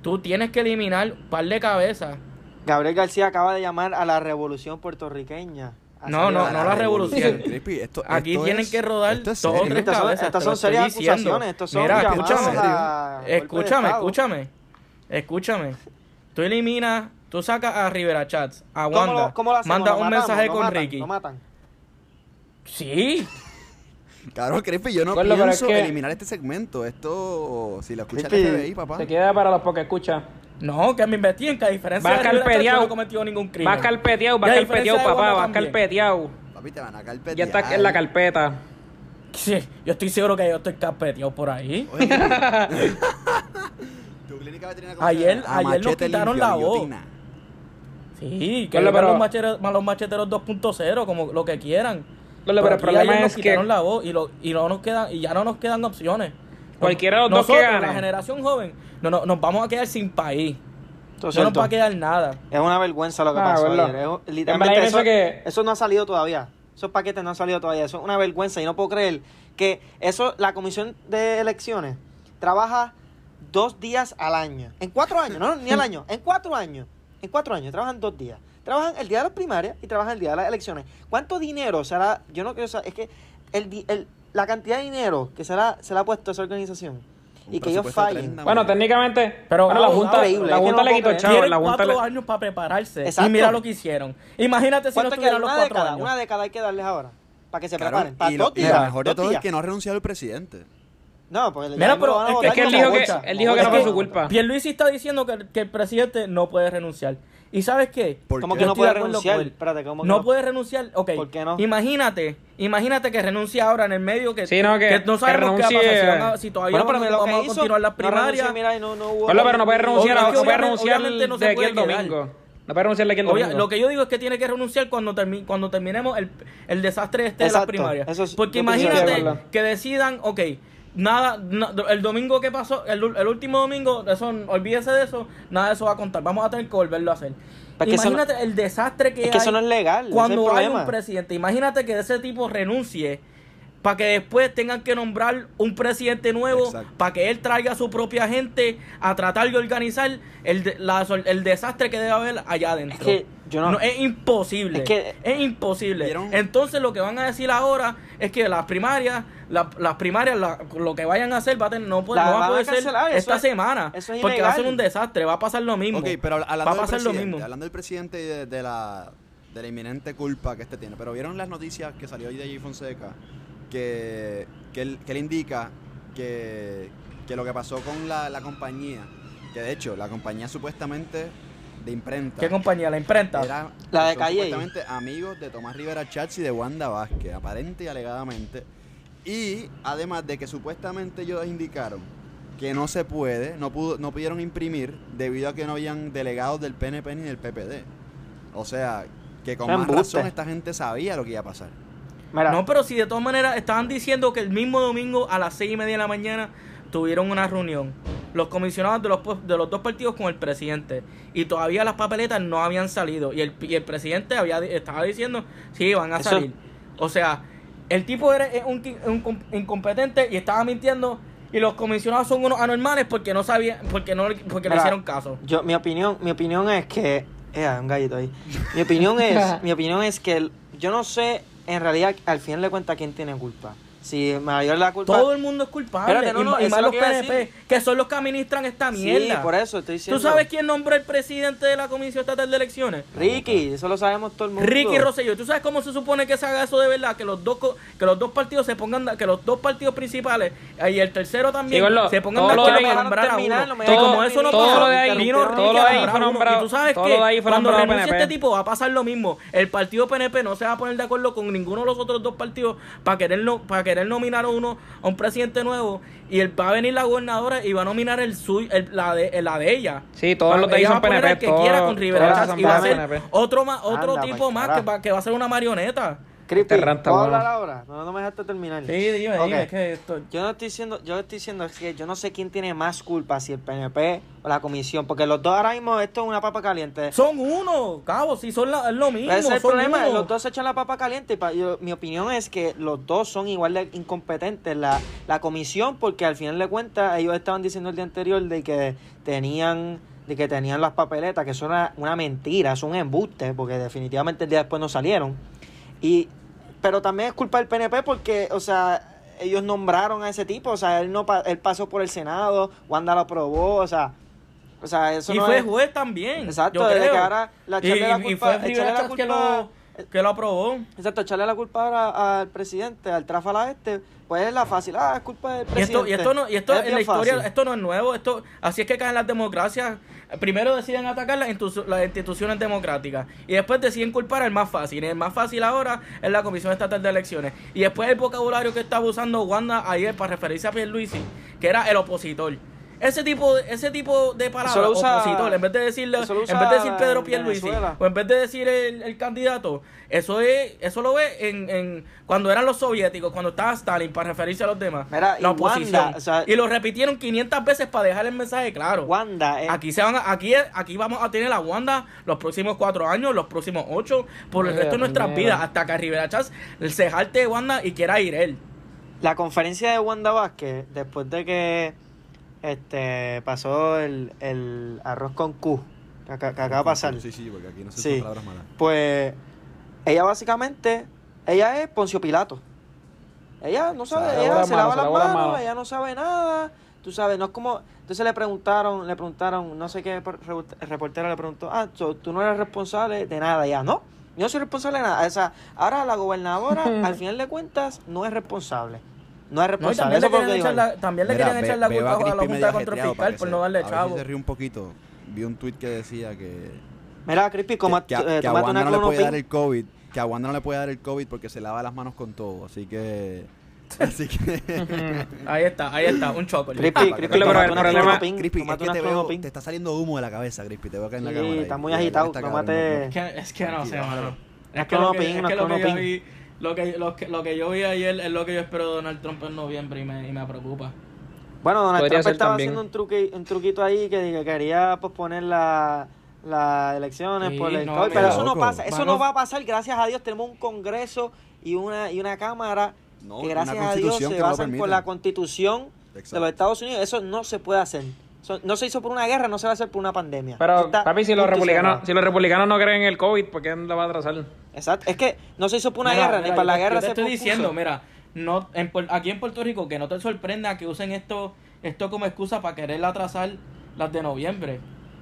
tú tienes que eliminar un par de cabezas. Gabriel García acaba de llamar a la revolución puertorriqueña. No, no, no la revolución. Esto, Aquí esto tienen es- que rodar es dos o serio. tres Estas son, cabezas. estas son serias acusaciones, estos son Mira, escúchame. a Escúchame, escúchame. Escúchame. Tú eliminas, tú sacas a Rivera Chats, a ¿Cómo Wanda, lo, cómo lo hacemos? manda ¿Lo un matamos? mensaje ¿Lo con matan? Ricky. Sí. Cabrón, Crispy, yo no Bueno, pero es pienso que- eliminar este segmento. Esto, si lo escucha el Crispy, FBI, papá. Se queda para los porque escucha. No, que me investiguen, que a diferencia Vas de Rivera yo carpeteado. no he cometido ningún crimen. Vas carpeteado, Y vas a diferencia carpeteado, de papá, Wanda vas también. carpeteado. Papi, te van a carpetear. Ya está en la carpeta. Sí, yo estoy seguro que yo estoy carpeteado por ahí. Oye, tu clínica veterinaria ¿cómo se Ayer-? A ayer nos machete quitaron limpio, la voz. guillotina. Sí, que Bueno, vengan pero- los, los macheteros 2.0, como lo que quieran. Bueno, pero el problema nos es que- la voz y, lo, y, no nos quedan, y ya no nos quedan opciones. Cualquiera de los dos que Nosotros, gane. la generación joven, no, no, nos vamos a quedar sin país. Es No nos va a quedar nada. Es una vergüenza lo que Ah, pasó ayer. Es- literalmente eso, que- eso no ha salido todavía. Esos paquetes no han salido todavía. Eso es una vergüenza y no puedo creer que eso, la comisión de elecciones trabaja dos días al año. En cuatro años, no, ni al año, en cuatro años. En cuatro años, trabajan dos días. Trabajan el día de las primarias y trabajan el día de las elecciones. ¿Cuánto dinero será? Yo no quiero saber, es que el, di- el- la cantidad de dinero que se le ha- se le ha puesto a esa organización y que ellos fallen. 30 Bueno, técnicamente, Pero, bueno, la Junta, la junta no le quitó creer. chavo. La Junta cuatro le... años para prepararse. Exacto. Y mira lo que hicieron. Imagínate si no ¿Cuánto tuvieran queda? los cuatro década, años. una década hay que darles ahora. Para que se Cabrón, preparen. Para y, lo, y lo mejor de todo es que no ha renunciado el presidente. No, porque Mira, ya mismo pero van a es que- él dijo que- bolsa. él dijo que no fue su culpa. Pierluisi está diciendo que, que el presidente no puede renunciar. ¿Y sabes qué? ¿Por ¿Cómo qué? que no puede renunciar? con él. Espérate, ¿cómo que no, no? puede renunciar. Ok. ¿Por qué no? Imagínate, imagínate que renuncie ahora en el medio que, Sí, no, que- no que sabemos qué va a pasar. Si, van a- si todavía Bueno, vamos, vamos hizo, a continuar las no primarias. renunció, mira, no, no hubo- Bueno, pero no puede renunciar, no puede obviamente- renunciar no de aquí el domingo. No puede renunciarle aquí el Obvia- domingo. lo que yo digo es que tiene que renunciar cuando, termi- cuando terminemos el, el desastre este de las Exacto, primarias. eso es- Porque imagínate que decidan, ok, nada, no- el domingo que pasó, el, el último domingo, eso, olvídese de eso, nada de eso va a contar. Vamos a tener que volverlo a hacer. Porque eso no- imagínate el desastre que Es que eso hay no es legal, es Cuando el hay un presidente, imagínate que ese tipo renuncie para que después tengan que nombrar un presidente nuevo, para que él traiga a su propia gente a tratar de organizar el, la- el desastre que debe haber allá adentro. Es que yo no- es imposible. Es que- es imposible. ¿Vieron? Entonces lo que van a decir ahora es que las primarias, la- las primarias, la- lo que vayan a hacer va a tener, no, puede- La no va a poder ser esta es- semana. eso es porque va a ser un desastre, va a pasar lo mismo. Ok, pero hablando va a del pasar lo presidente, mismo. hablando del presidente y de, de la, de la inminente culpa que este tiene, pero vieron las noticias que salió hoy de Jay Fonseca, que, que, él, que él indica que, que lo que pasó con la, la compañía, que de hecho la compañía supuestamente de imprenta, ¿Qué compañía? La imprenta. era La de Calle. supuestamente amigos de Tomás Rivera Chats y de Wanda Vázquez, aparente y alegadamente. Y además de que supuestamente ellos indicaron que no se puede, no pudo, no pudieron imprimir debido a que no habían delegados del PNP ni del PPD. O sea, que con más razón esta gente sabía lo que iba a pasar. Mira, No, pero si de todas maneras estaban diciendo que el mismo domingo a las seis y media de la mañana tuvieron una reunión. Los comisionados de los, de los dos partidos con el presidente. Y todavía las papeletas no habían salido. Y el, y el presidente había, estaba diciendo, sí, van a Eso- salir. O sea, el tipo era es un, un com- incompetente y estaba mintiendo. Y los comisionados son unos anormales porque no sabían, porque no porque le hicieron caso. Yo, mi opinión, mi opinión es que. Eh, un gallito ahí. Mi opinión es, mi opinión es que el- yo no sé, en realidad, al final de cuentas, quién tiene culpa. Si mayor la culpa. Todo el mundo es culpable. Espérate, no, y no, más los que PNP, que son los que administran esta sí, mierda. por eso estoy diciendo. ¿Tú sabes quién nombró el presidente de la Comisión Estatal de Elecciones? Ricky, eso lo sabemos todo el mundo. Ricky Rosselló. ¿Tú sabes cómo se supone que se haga eso de verdad? Que los dos que los dos partidos se pongan, que los dos partidos principales eh, y el tercero también Sí, se pongan todo de acuerdo de ahí- para nombrar a uno. no me y como eso no todo lo de ahí- vino todo Ricky lo de ahí fue nombrado- Y tú sabes todo que cuando renuncie este tipo va a pasar lo mismo. El partido PNP no se va a poner de acuerdo con ninguno de los otros dos partidos para querer no, para querer nominar a uno a un presidente nuevo y él va a venir la gobernadora y va a nominar el suyo, el- la de la de ella. Sí, todos Va- los de ahí ella son va a poner PNP, al que todos- quiera con Rivera Chats y va a ser PNP. otro más, otro Anda, tipo más que va, que va a ser una marioneta. Creepy, Este ranta, ¿puedo hablar ahora? No, no me dejaste terminar. Sí, dime, Ok. dime, es que esto... Yo no estoy diciendo, yo estoy diciendo es que yo no sé quién tiene más culpa, si el PNP o la comisión, porque los dos ahora mismo esto es una papa caliente. Son uno, cabo, si son la- es lo mismo. Ese es el son problema, uno. los dos se echan la papa caliente. y pa- yo- mi opinión es que los dos son igual de incompetentes. La, la comisión, porque al final de cuentas, ellos estaban diciendo el día anterior de que tenían de que tenían las papeletas, que eso era una mentira, es un embuste, porque definitivamente el día después no salieron. Y, pero también es culpa del PNP porque, o sea, ellos nombraron a ese tipo, o sea, él no pa- él pasó por el Senado, Wanda lo aprobó, o sea, o sea, eso y no fue es- juez también. Exacto, desde que ahora la y, la y culpa- fue la Chats que culpa- lo, que lo aprobó. Exacto, echarle la culpa ahora al presidente, al tráfala este, pues es la fácil. Ah, es culpa del Y presidente. esto, y esto no, y esto Es en la historia, fácil. esto no es nuevo, esto, así es que caen las democracias. Primero deciden atacar las, las instituciones democráticas y después deciden culpar al más fácil. Y el más fácil ahora es la Comisión Estatal de Elecciones. Y después el vocabulario que estaba usando Wanda ayer para referirse a Pierluisi, que era el opositor. Ese tipo, de- ese tipo de palabras, usa- opositor, en vez de decirle, en vez de decir Pedro Pierluisi, Venezuela. o en vez de decir el, el candidato, eso es, eso lo ve en, en cuando eran los soviéticos, cuando estaba Stalin para referirse a los demás, Mira, la y oposición. Wanda, o sea- y lo repitieron 500 veces para dejar el mensaje claro. Wanda, eh, Aquí se van a- aquí, aquí vamos a tener a Wanda los próximos cuatro años, los próximos ocho, por el Mira, resto de nuestras vidas, hasta que Rivera Chats se jalte de Wanda y quiera ir él. la conferencia de Wanda Vázquez, después de que este pasó el, el arroz con Q, que, acaba de pasar, Sí, sí, porque aquí no se Sí. usan palabras malas. pues ella básicamente, ella es Poncio Pilato. Ella no sabe, Se ella se lava las manos, ella no sabe nada, tú sabes, no es como... Entonces le preguntaron, le preguntaron, no sé qué por- re- reportero le preguntó, ah, so, tú no eres responsable de nada ya, ¿no? Yo no soy responsable de nada. O sea, ahora la gobernadora, al final de cuentas, no es responsable. No es No, responsable. también le él. la, también le Mira, querían ve- echar la culpa a la Crispy Junta de Control Fiscal por no darle A chavo. si se ríe un poquito. Vi un tweet que decía que... Mira, Crispy, como que, que a- eh, que a Wanda una no le puede dar el COVID. Que a Wanda no le puede dar el COVID porque se lava las manos con todo. Así que... Así que. Ahí está, ahí está, un chocolate. Crispy, que Crispy, te- pero el una problema- Crispy, es que te veo, clonopin. te está saliendo humo de la cabeza, Crispy. Te veo acá en la Sí, cámara. ahí. está muy agitado, tómate- no, Es que, no sé, mano. Es que clonopin, es que lo que yo vi, lo que, lo, que, lo que yo vi ayer es lo que yo espero de Donald Trump en noviembre y me, y me preocupa. Bueno, Donald Podría Trump estaba también. haciendo un, truque, un truquito ahí que, que quería posponer la- las elecciones Sí, por el no, COVID, pero eso no pasa, eso no va a pasar, gracias a Dios tenemos un congreso y una, y una cámara No, que una gracias a Dios se basan por la constitución de los Estados Unidos, eso no se puede hacer. No se hizo por una guerra, no se va a hacer por una pandemia. Pero, está papi, si los republicanos, si los republicanos no creen en el COVID, ¿por qué lo va a atrasar? Exacto, es que no se hizo por una Mira, guerra, mira, ni para la guerra yo te se estoy diciendo, mira, no, en, aquí en Puerto Rico, que no te sorprenda que usen esto, esto como excusa para querer atrasar las de noviembre.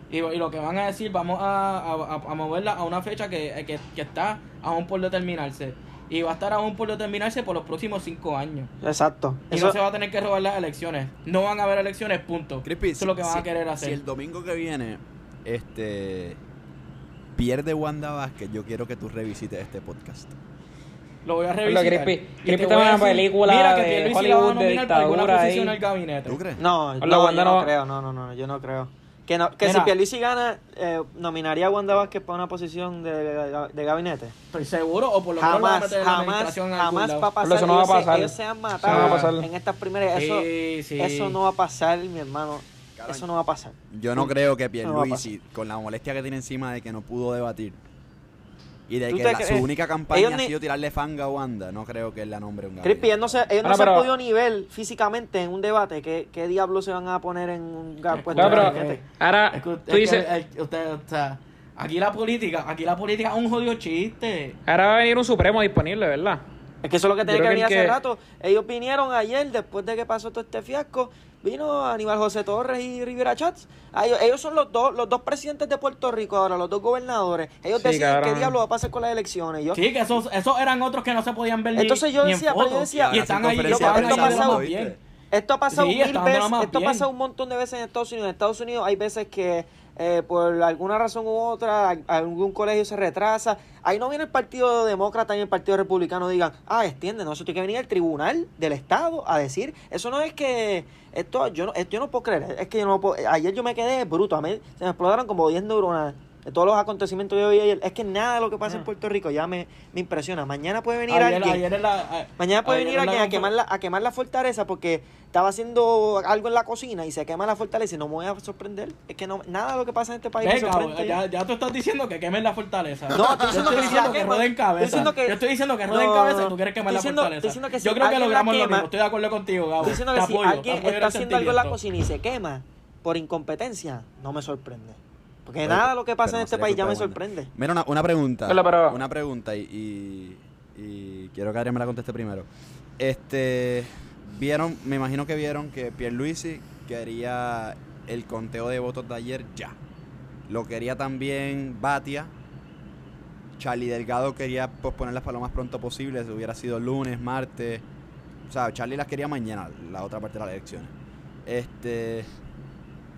Y, y lo que van a decir, vamos a, a, a moverla a una fecha que, que, que está aún por determinarse. Y va a estar aún por determinarse por los próximos cinco años. Exacto. Y Eso- no se va a tener que robar las elecciones. No van a haber elecciones, punto. Crispy, Eso es lo que van si- a querer Si hacer. el domingo que viene, este. Pierde Wanda Vázquez, yo quiero que tú revisites este podcast. Lo voy a revisar. Crispy- Crispy te está una película mira que de la va a Hollywood de nominar para alguna dictadura posición ahí. en el gabinete. ¿Tú crees? No, no, la yo Wanda no no- creo, no, no, no, yo no creo. Que, no, que si Mira. Pierluisi gana, eh, nominaría a Wanda Vázquez para una posición de, de gabinete. Estoy seguro, o por lo menos lo va a Jamás, meter la jamás, jamás va a pasar. Pero eso no va a ellos, se- pasar. ellos se han Eso no va a matado pasar. en estas primeras. Eso, Sí, sí. eso no va a pasar, mi hermano. Eso no va a pasar. Yo no creo que No Pierluisi, con la molestia que tiene encima de que no pudo debatir y de ¿Tú que la- su crees? única campaña ha sido tirarle fanga a Wanda, no creo que él la nombre un Crispy, ellos no se, ellos no Bueno, se han podido nivel físicamente en un debate. ¿Qué, qué diablos se van a poner en un puesto No, de pero ahora Es que, tú es dices, usted, o sea, aquí la política, aquí la política es un jodido chiste. ahora va a venir un supremo disponible, ¿verdad? Es que eso es lo que tenía Yo que venir que hace que- rato. Ellos vinieron ayer, después de que pasó todo este fiasco. Vino Aníbal José Torres y Rivera Chats. Ah, Ellos, ellos son los dos, los dos presidentes de Puerto Rico ahora, los dos gobernadores. Ellos Sí, deciden cabrón. qué diablo va a pasar con las elecciones. Yo, Sí, que esos, esos eran otros que no se podían ver Entonces yo ni en decía, pero yo fotos. decía- y están ahí, hablando ¿viste? bien. Esto ha pasado Sí, mil veces, esto ha pasado un montón de veces en Estados Unidos. En Estados Unidos hay veces que eh, por alguna razón u otra algún colegio se retrasa. Ahí no viene el Partido Demócrata ni el Partido Republicano digan, ah, extiende, no, eso tiene que venir el Tribunal del Estado a decir. Eso no es que esto yo no, esto yo no puedo creer, es que yo no puedo, ayer yo me quedé bruto, a mí se me explotaron como 10 neuronas de todos los acontecimientos que yo vi ayer. Es que nada de lo que pasa en Ah. Puerto Rico ya me, me impresiona. Mañana puede venir Ayer, alguien. ayer en la, a- Mañana puede venir la alguien a quemar, la, a quemar la fortaleza porque estaba haciendo algo en la cocina y se quema la fortaleza y no me voy a sorprender. Es que no, nada de lo que pasa en este país Venga, ya, ya tú estás diciendo que quemen la fortaleza. No, estoy Yo diciendo estoy que diciendo roden cabeza. estoy diciendo que- Yo estoy diciendo que roden No, cabeza y tú quieres quemar diciendo- la fortaleza. estoy diciendo que si Yo creo que logramos lo mismo. Estoy de acuerdo contigo, Gabo. Estoy diciendo Te que si apoyo, alguien está haciendo algo en la cocina y se quema por incompetencia, no me sorprende. Porque Pero- nada lo que pasa en no este país ya me sorprende. Mira, una, una pregunta. Pero, pero- Una pregunta y, y, y quiero que Adrián me la conteste primero. Este, vieron, me imagino que vieron que Pierluisi quería el conteo de votos de ayer ya. Lo quería también Batia. Charlie Delgado quería posponerlas para lo más pronto posible, si hubiera sido lunes, martes. O sea, Charlie las quería mañana, la otra parte de las elecciones. Este,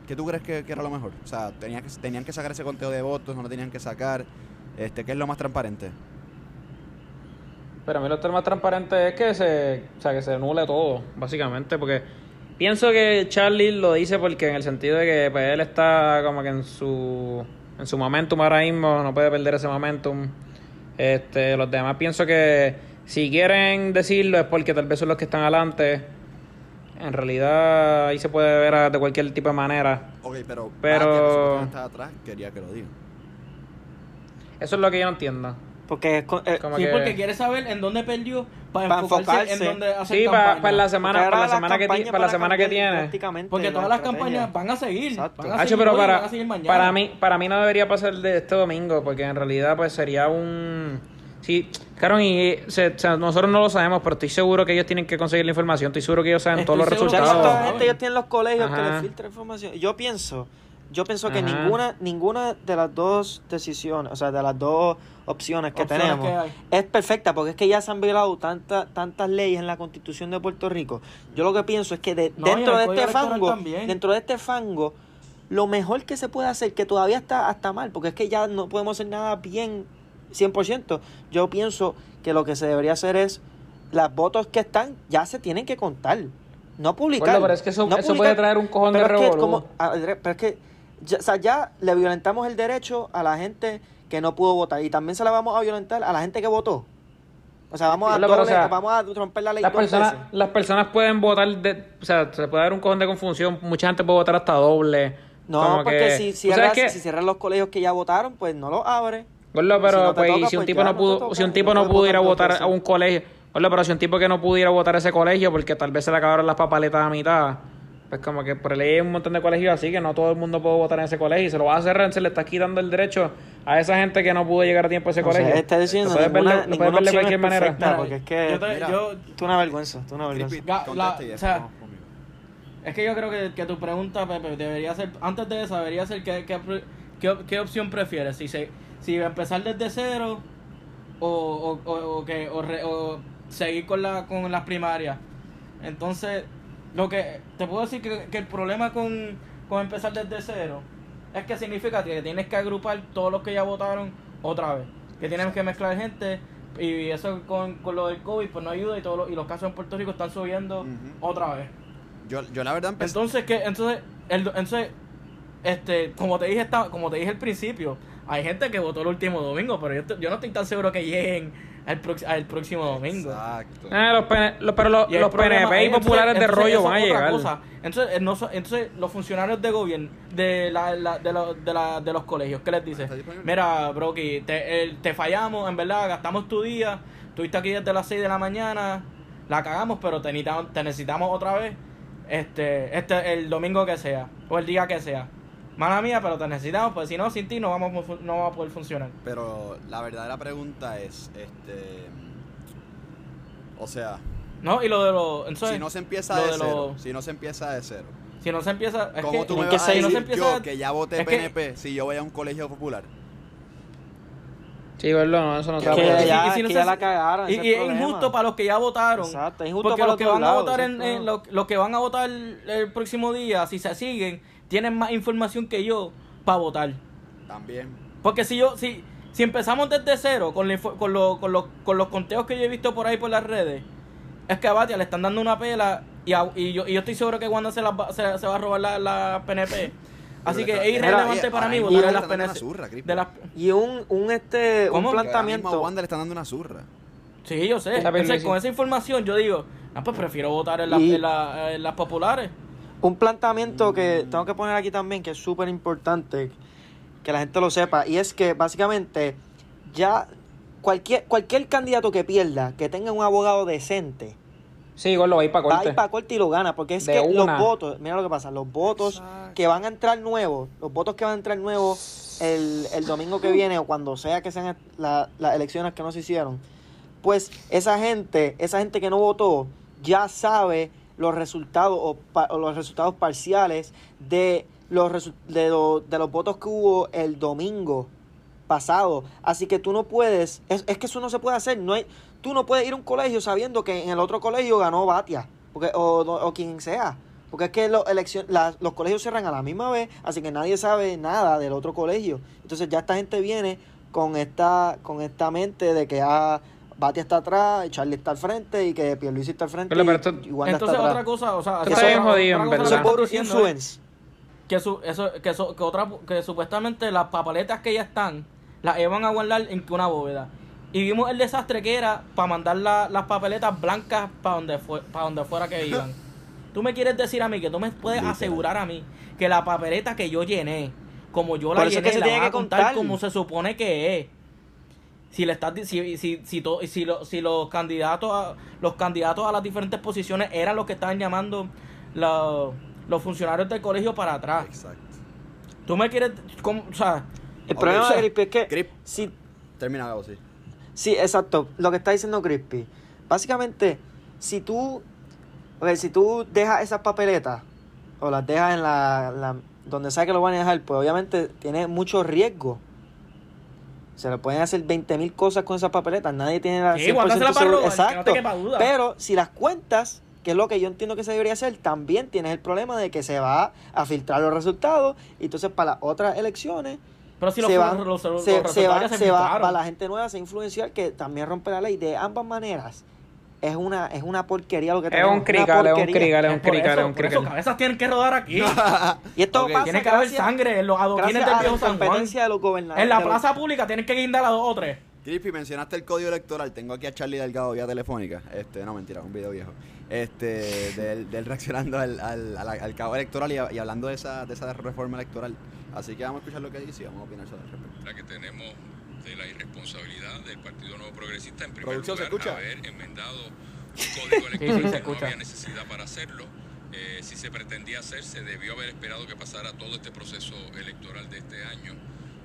¿Qué tú crees que, era lo mejor? O sea, tenía que, tenían que sacar ese conteo de votos, no lo tenían que sacar. Este, ¿Qué es lo más transparente? Pero a mí lo más transparente es que se, o sea, que se anule todo, básicamente, porque pienso que Charlie lo dice porque en el sentido de que pues, él está como que en su en su momentum ahora mismo, no puede perder ese momentum. Este, los demás pienso que si quieren decirlo es porque tal vez son los que están adelante. En realidad ahí se puede ver a- de cualquier tipo de manera. Ok, pero, Pero- Batia, que supuestamente estaba atrás, quería que lo diga. Eso es lo que yo no entiendo. Porque es eh, Como Sí, que- porque quiere saber en dónde perdió para, Para enfocarse, enfocarse. en dónde hacer Sí, para la semana, para la semana que, para la semana que tiene. prácticamente Porque la todas las estrategia. campañas van a seguir. Exacto. Van a seguir pero hoy para, van a seguir mañana. para mí para mí no debería pasar de este domingo porque en realidad pues sería un sí claro y se- o sea, nosotros no lo sabemos pero estoy seguro que ellos tienen que conseguir la información estoy seguro que ellos saben Estoy todos los que que Resultados. la gente ellos tienen los colegios que Ajá. les filtra información. Yo pienso, yo pienso que ninguna, ninguna de las dos decisiones, o sea, de las dos opciones que Opciones tenemos que es perfecta, porque es que ya se han violado tantas tantas leyes en la Constitución de Puerto Rico. Yo lo que pienso es que de- No, dentro de este fango, también. dentro de este fango, lo mejor que se puede hacer, que todavía está hasta mal, porque es que ya no podemos hacer nada bien 100%. Yo pienso que lo que se debería hacer es las votos que están ya se tienen que contar. No publicar. Pero es que eso, no eso publicar, puede traer un cojón de pero es que pero es ya, o sea, ya le violentamos el derecho a la gente que no pudo votar y también se la vamos a violentar a la gente que votó. O sea, vamos a, o sea, vamos a romper la ley Las personas, las personas pueden votar, de, o sea, se puede dar un cojón de confusión. Mucha gente puede votar hasta doble. No, porque que- si ¿tú cierras, si cierras los colegios que ya votaron, pues no los abre. Gordo, pero Si no pues, toca, si un pues tipo ya no pudo, toca, si un tipo no pudo ir a votar a un colegio, gordo, pero si un tipo que no pudo ir a votar a ese colegio porque tal vez se le acabaron las papaletas a mitad, pues como que por ley hay un montón de colegios así que no todo el mundo puede votar en ese colegio y se lo va a cerrar, se le está quitando el derecho a esa gente que no pudo llegar a tiempo a ese O sea, colegio. está diciendo Lo puedes ninguna, de- lo ninguna puedes ver de cualquier es manera. perfecta, Mira, porque es que yo, te- Mira. yo- tú una vergüenza, tú una vergüenza. La- o sea. Es que yo creo que, que tu pregunta, Pepe, debería ser, antes de esa, debería ser qué, qué, qué, qué opción prefieres, si se, si empezar desde cero o, o, o, o que, o, re- o seguir con, la, con las primarias. Entonces, lo que te puedo decir que, que el problema con, con empezar desde cero es que significa que tienes que agrupar todos los que ya votaron otra vez. Que tienes que mezclar gente y eso con, con lo del COVID pues no ayuda y, todos los- y los casos en Puerto Rico están subiendo otra vez. Yo, yo la verdad empecé. Entonces, que entonces, el, entonces este, como te dije esta- como te dije al principio, hay gente que votó el último domingo, pero yo, estoy- yo no estoy tan seguro que lleguen al, al próximo domingo. Exacto. Eh, los, PN los- pero el los problema PNP y entonces- populares de entonces rollo van a llegar. cosa. Entonces, eh, no entonces, los funcionarios de gobierno, de, la, la- de, lo- de, la- de los colegios, ¿qué les dice? ¿Está disponible? Mira, Brocky, te, el- te fallamos, en verdad, gastamos tu día, estuviste aquí desde las 6 de la mañana, la cagamos, pero te necesitamos, te necesitamos otra vez este, este el domingo que sea, o el día que sea. Mala mía, pero te necesitamos, pues si no, sin ti no vamos, a no vamos a poder funcionar. Pero la verdadera pregunta es, este... O sea, ¿No? Y lo de los... Entonces, si no se empieza lo de de cero, los- si no se empieza de cero, si no se empieza... Es ¿cómo que, tú me que vas a seguir- decir si no se empieza- yo que ya voté es que- PNP si yo voy a un colegio popular? Sí, no, eso no se a y- poder. ya- y si no se- la cagaron, Y, y es el injusto para los que ya votaron. Exacto, es injusto porque para los que van a lados, votar en, en lo- los que van a votar el próximo día, si se siguen, tienen más información que yo para votar. También. Porque si yo, si, si empezamos desde cero con, la info- con, lo- con, los- con los conteos que yo he visto por ahí por las redes, es que a Batia le están dando una pela y, a- y yo, y yo estoy seguro que Wanda se, las va, se, se va a robar la, la PNP. Así que es irrelevante para mí votar en las PNP. zurra. De las, Y un, un, este, ¿Cómo? un mismo a planteamiento. Wanda le están dando una zurra. sí, yo sé. Entonces, con esa información yo digo, ah, pues prefiero votar en, la- Y- en la- en las populares. Un planteamiento que tengo que poner aquí también, que es súper importante que la gente lo sepa, y es que básicamente ya cualquier, cualquier candidato que pierda, que tenga un abogado decente, Sí, gordo, va a ir para va a corte. ir para corte y lo gana, porque es De que una. los votos, mira lo que pasa, los votos Exacto. que van a entrar nuevos, los votos que van a entrar nuevos el, el domingo que viene o cuando sea que sean la- las elecciones que no se hicieron, pues esa gente, esa gente que no votó, ya sabe los resultados o, o los resultados parciales de los, de, de los votos que hubo el domingo pasado. Así que tú no puedes, es, es que eso no se puede hacer. No hay, tú no puedes ir a un colegio sabiendo que en el otro colegio ganó Batia porque, o, o quien sea. Porque es que lo- elección, los colegios cierran a la misma vez, así que nadie sabe nada del otro colegio. Entonces ya esta gente viene con esta, con esta mente de que ah, Batia está atrás, y Charlie está al frente y que Pierluisi está al frente Pero, pero esto- y Wanda Entonces está otra atrás. cosa, o sea, Esto otra- está bien jodido, cosa en que verdad. Eso es por es influence. que su, eso, que, su- que otra que supuestamente las papeletas que ya están las iban a guardar en una bóveda y vimos el desastre que era para mandar la- las papeletas blancas para donde fue para donde fuera que iban tú me quieres decir a mí que tú me puedes Literal. asegurar a mí que la papeleta que yo llené como yo la Por eso es llené que se la tiene que contar, contar. como se supone que es si le estás si si si, to- si, lo- si los candidatos a, los candidatos a las diferentes posiciones eran los que estaban llamando la- los funcionarios del colegio para atrás Exacto. Tú me quieres. ¿cómo? O sea, El problema de Crispy es que Crip, si termina, Gabo, sí. Sí, exacto. Lo que está diciendo Crispy. Básicamente, si tú. ok, si tú dejas esas papeletas o las dejas en la, la- donde sea que lo van a dejar, pues obviamente tiene mucho riesgo. Se le pueden hacer 20 mil cosas con esas papeletas. Nadie tiene la Sí, guárdasela 100% para seguro- robar, que no Exacto. duda. Pero si las cuentas, que es lo que yo entiendo que se debería hacer, también tienes el problema de que se va a filtrar los resultados. Y entonces para las otras elecciones pero si los, se van, los, los se, se va, se va para la gente nueva, se influenciar que también rompe la ley. De ambas maneras, es una, es una porquería lo que Es tenemos. un una crical, es un crical, es un crical, es un crical. cabezas tienen que rodar aquí. Y esto Ok. pasa Tiene que haber sangre en los adoquines del viejo San Juan. de los gobernadores. En la de los- plaza pública tienen que guindar a dos o tres. Crispy, mencionaste el código electoral. Tengo aquí a Charlie Delgado vía telefónica. Este, no, mentira, un video viejo. Este, del, del reaccionando al, al, al, al cabo electoral y, y hablando de esa, de esa reforma electoral. Así que vamos a escuchar lo que dice y vamos a opinar sobre el respecto. la que tenemos de la irresponsabilidad del Partido Nuevo Progresista en primer Producción, ¿se lugar escucha? haber enmendado un código sí, electoral se que no había necesidad para hacerlo. Eh, si se pretendía hacer, se debió haber esperado que pasara todo este proceso electoral de este año,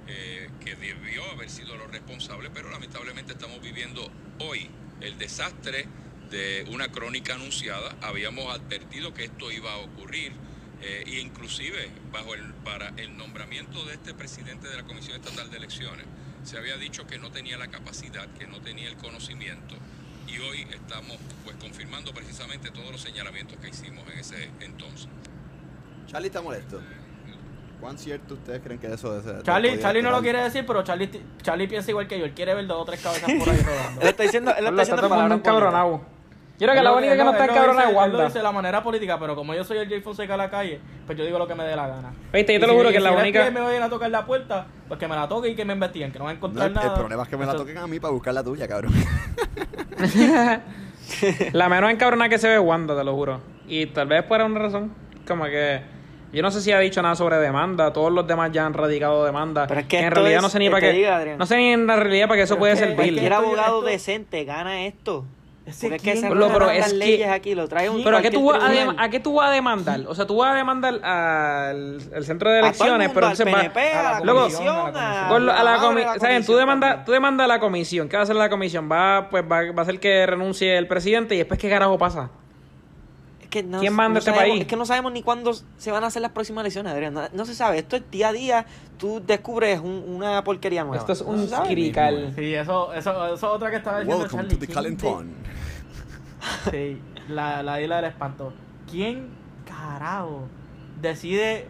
eh, que debió haber sido lo responsable, pero lamentablemente estamos viviendo hoy el desastre de una crónica anunciada. Habíamos advertido que esto iba a ocurrir. eh, e inclusive bajo el para el nombramiento de este presidente de la Comisión Estatal de Elecciones se había dicho que no tenía la capacidad, que no tenía el conocimiento y hoy estamos pues confirmando precisamente todos los señalamientos que hicimos en ese entonces. Charlie está molesto. ¿Cuán cierto ustedes creen que eso es? Charlie, Charlie no lo quiere decir, pero Charlie, ti- Charlie piensa igual que yo. Él quiere ver dos o tres cabezas por ahí rodando. Él está diciendo, él está diciendo palabras encabronado. Yo creo que la única que no está encabronada es dice- él lo Wanda. dice de la manera política, pero como yo soy el Jay Fonseca de la calle, pues yo digo lo que me dé la gana. Viste, yo te lo si- juro que si la el única... FBI me vayan a tocar la puerta, pues que me la toquen y que me investiguen, que no van a encontrar nada. el problema es que me la toquen a mí para buscar la tuya, cabrón. La menos encabronada que se ve es Wanda, te lo juro. Y tal vez por una razón, como que... Yo no sé si ha dicho nada sobre demanda, todos los demás ya han radicado demanda. Pero es que en realidad es- no sé ni para qué... no sé ni en la realidad para qué eso Pero puede es que- servir. Cualquier abogado esto- decente gana esto. Porque es que se Lo, pero es las que- leyes aquí, lo trae un Pero ¿a qué, tú vas a, cualquier dem- ¿a qué tú vas a demandar? O sea, tú vas a demandar al, al centro de elecciones, pero entonces va- PNP, a la Luego- comisión, a la comisión. ¿saben? Tú demandas, tú demandas a la comisión. ¿Qué va a hacer la comisión? Va, pues, va, va a hacer que renuncie el presidente y después, ¿qué carajo pasa? Es que no, ¿Quién manda no este sabemos- país? Es que no sabemos ni cuándo se van a hacer las próximas elecciones, Adrián. No, no se sabe. Esto es día a día. Tú descubres un- una porquería nueva. Esto es un crical. Sí, eso, eso, eso es otra que estaba diciendo Welcome Charlie. to the ¿Quién Calentón. de- Sí, la, la isla del espanto. ¿Quién carajo decide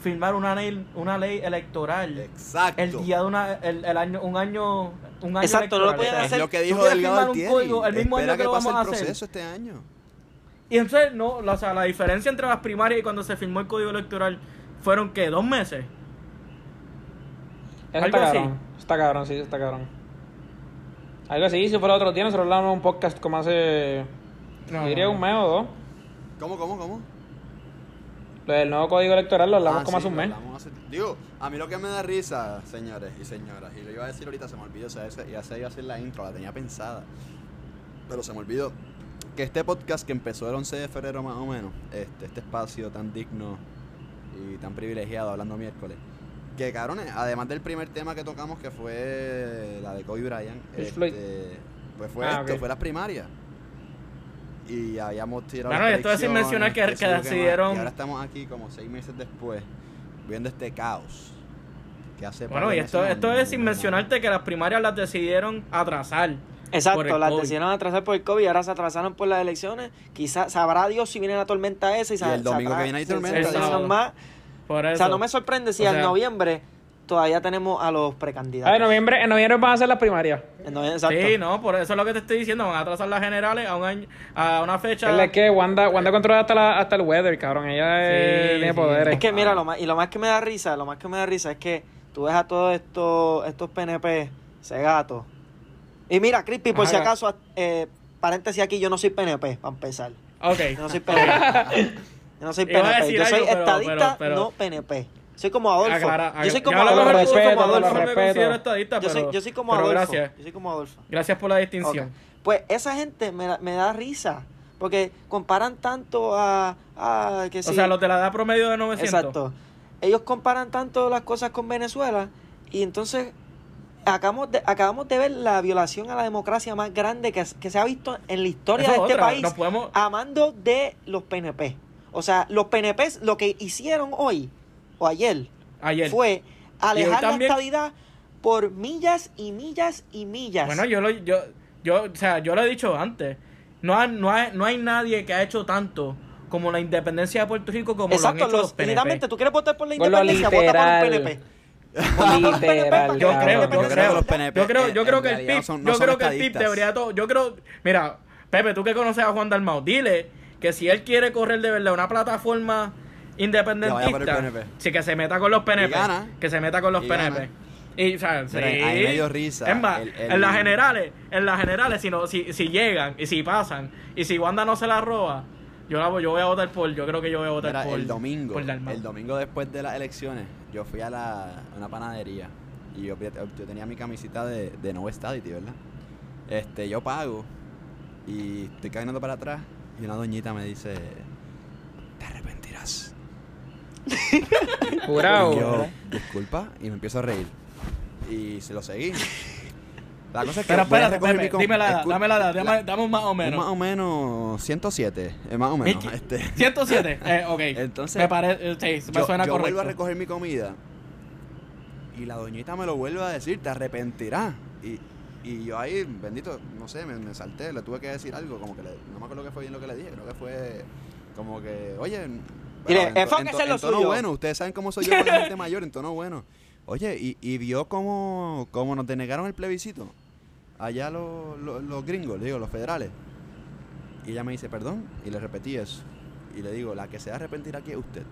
firmar una ley, una ley electoral Exacto. el día de una, el, el año, un año, un año Exacto, no lo O sea, Es hacer- lo que dijo Delgado Altieri. código el mismo Espera año que que lo pase vamos a el hacer. proceso este año. Y entonces, no, o sea, la diferencia entre las primarias y cuando se firmó el código electoral fueron que dos meses. Eso está así. cabrón. Está cabrón, sí, está cabrón. Algo así, si fue el otro día, nosotros hablamos en un podcast como hace... No, diría no, un mes o dos. ¿Cómo, cómo, cómo? Lo del nuevo código electoral lo hablamos Ah, como sí, hace un mes. hace- Digo, a mí lo que me da risa, señores y señoras, y lo iba a decir ahorita, se me olvidó, o sea, ese- ya se iba a hacer la intro, la tenía pensada, pero se me olvidó que este podcast que empezó el 11 de febrero más o menos, este, este espacio tan digno y tan privilegiado, hablando miércoles, que cabrones, además del primer tema que tocamos, que fue la de Kobe Bryant, este, pues fue Ah, esto, fue las primarias. Y habíamos tirado Bueno, las y esto es sin mencionar que- que más, decidieron- Y ahora estamos aquí como seis meses después, viendo este caos. Que hace Bueno, y esto, esto es sin mencionarte que las primarias las decidieron atrasar. Por Exacto, el las COVID. decidieron atrasar por el COVID y ahora se atrasaron por las elecciones. Quizás sabrá Dios si viene la tormenta esa y, se- Y el se domingo que viene hay se- se tormenta, atrasan ya. más. Por eso. O sea, no me sorprende si O en sea- noviembre todavía tenemos a los Ah, precandidatos. en noviembre, en noviembre van a ser las primarias. En. Sí, no, por eso es lo que te estoy diciendo. Van a atrasar las generales a un año, a una fecha. Es que Wanda, Wanda controla hasta, la, hasta el weather, cabrón. Ella eh, Sí, tiene sí. poderes. Es que mira, lo más, y lo más que me da risa, lo más que me da risa es que tú ves a todos estos, estos PNP, ese gato. Y mira, Crispy, por Ajá. si acaso, eh, paréntesis aquí, yo no soy PNP, para empezar. Ok. Yo no soy PNP. yo no soy PNP. Yo soy algo, estadista, pero- pero- no PNP. Soy como Adolfo. Aclara- yo soy como Adolfo, soy respeto, como Adolfo. respeto. Yo soy, yo soy como Adolfo. Gracias. Yo soy como Adolfo. Gracias por la distinción. Pues esa gente me, da- me da risa. Porque comparan tanto a. a que O sí- sea, los de la edad promedio de 900. Exacto. Ellos comparan tanto las cosas con Venezuela y entonces acabamos de, acabamos de ver la violación a la democracia más grande que, que se ha visto en la historia Eso de es este otra, país nos podemos- a mando de los PNP. O sea, los PNP lo que hicieron hoy o ayer Ayer. fue alejar la estadidad por millas y millas y millas. Bueno, yo lo, yo, yo, o sea, yo lo he dicho antes. No, ha- no, hay, no hay nadie que ha hecho tanto como la independencia de Puerto Rico como Exacto, lo han hecho los, los PNP. literalmente, tú quieres votar por la independencia, vota por un PNP. Literal, Yo creo, yo creo. yo creo, yo creo que el PIB, yo creo que el PIB estadistas. debería todo, yo creo, mira, Pepe, tú que conoces a Juan Dalmau, dile que si él quiere correr de verdad una plataforma independentista, sí que se meta con los PNP, que se meta con los PNP. Y, o sea, sí. Mira, ahí me dio risa. Es más, El- el- en las generales, en las generales, si, no, si, si llegan y si pasan, y si Wanda no se la roba, yo, la, voy- yo voy a votar por, yo creo que yo voy a votar Mira, por el domingo, por el domingo después de las elecciones, yo fui a, la, a una panadería y yo, yo tenía mi camisita de, de No Stadity, ¿verdad? Este, yo pago y estoy caminando para atrás y una doñita me dice, te arrepentirás. Jurado. Y yo, disculpa, y me empiezo a reír. Y se lo seguí. La cosa es que Pero espérate, Pepe, dime la edad, dame la edad, dame, dame un más o un menos. más o menos 107, eh, más o menos. Este. 107, eh, ok. Entonces, me parece, eh, sí, me yo, suena yo correcto. vuelvo a recoger mi comida y la doñita me lo vuelve a decir, te arrepentirás. Y, y yo ahí, bendito, no sé, me, me salté, le tuve que decir algo, como que le- no me acuerdo qué fue bien lo que le dije, creo que fue como que, oye, Dile, en, to- en to- en tono bueno, ustedes saben cómo soy yo con la gente mayor, en tono bueno. Oye, y, y vio cómo, cómo nos denegaron el plebiscito, allá los, los, los gringos, digo, los federales. Y ella me dice, perdón, y le repetí eso. Y le digo, la que se va a arrepentir aquí es usted.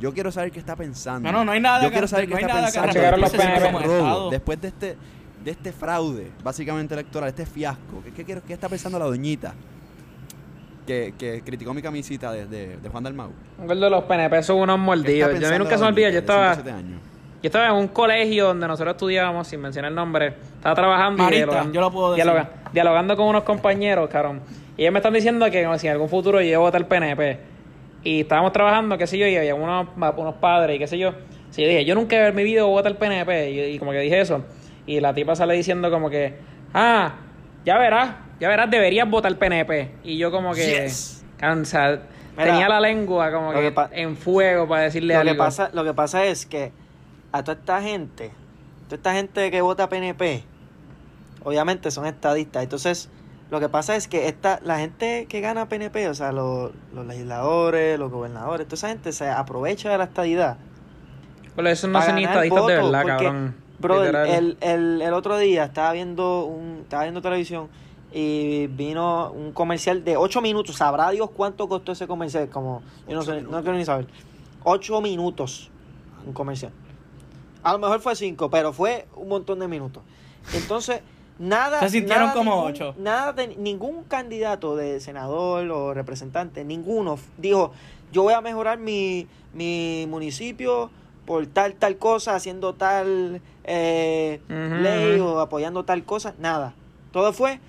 Yo quiero saber qué está pensando. No, no, no hay nada Yo que- quiero saber qué no hay está nada que pensando. Llegaron los después de este robo, después de este, de este fraude, básicamente electoral, este fiasco. ¿Qué, qué, quiero- qué está pensando la doñita? Que, que criticó mi camisita de, de, de Juan Dalmau. Un gol de los PNP son unos ¿Qué mordidos. Yo nunca se me olvida, yo estaba, 107 años? Yo estaba en un colegio donde nosotros estudiábamos, sin mencionar el nombre. Estaba trabajando y dialogando, yo lo puedo decir. dialoga- dialogando con unos compañeros, cabrón. Y ellos me están diciendo que si en algún futuro yo voy a votar PNP. Y estábamos trabajando, qué sé yo, y había unos, unos padres y qué sé yo. Sí, yo dije, yo nunca en mi vida voy a votar PNP. Y, y como que dije eso. Y la tipa sale diciendo como que, ah, ya verás, ya verás, deberías votar PNP. Y yo como que, Yes. sea, Mira, tenía la lengua como que, en fuego para decirle Lo algo. que, pasa, lo que pasa es que a toda esta gente, toda esta gente que vota PNP, obviamente son estadistas. Entonces, lo que pasa es que esta, la gente que gana PNP, o sea, los, los legisladores, los gobernadores, toda esa gente se aprovecha de la estadidad. Pero eso no son ni estadistas de verdad, porque, cabrón. Brother, Literal. el, el, el otro día estaba viendo un estaba viendo televisión y vino un comercial de 8 minutos. Sabrá Dios cuánto costó ese comercial. Como, yo no Ocho sé, no minutos. quiero ni saber. 8 minutos un comercial. A lo mejor fue 5, pero fue un montón de minutos. Entonces, nada. Se sintieron nada, como ningún- ocho. Nada de, ningún candidato de senador o representante, ninguno dijo: Yo voy a mejorar mi, mi municipio por tal, tal cosa, haciendo tal eh, ley o apoyando tal cosa. Nada. Todo fue: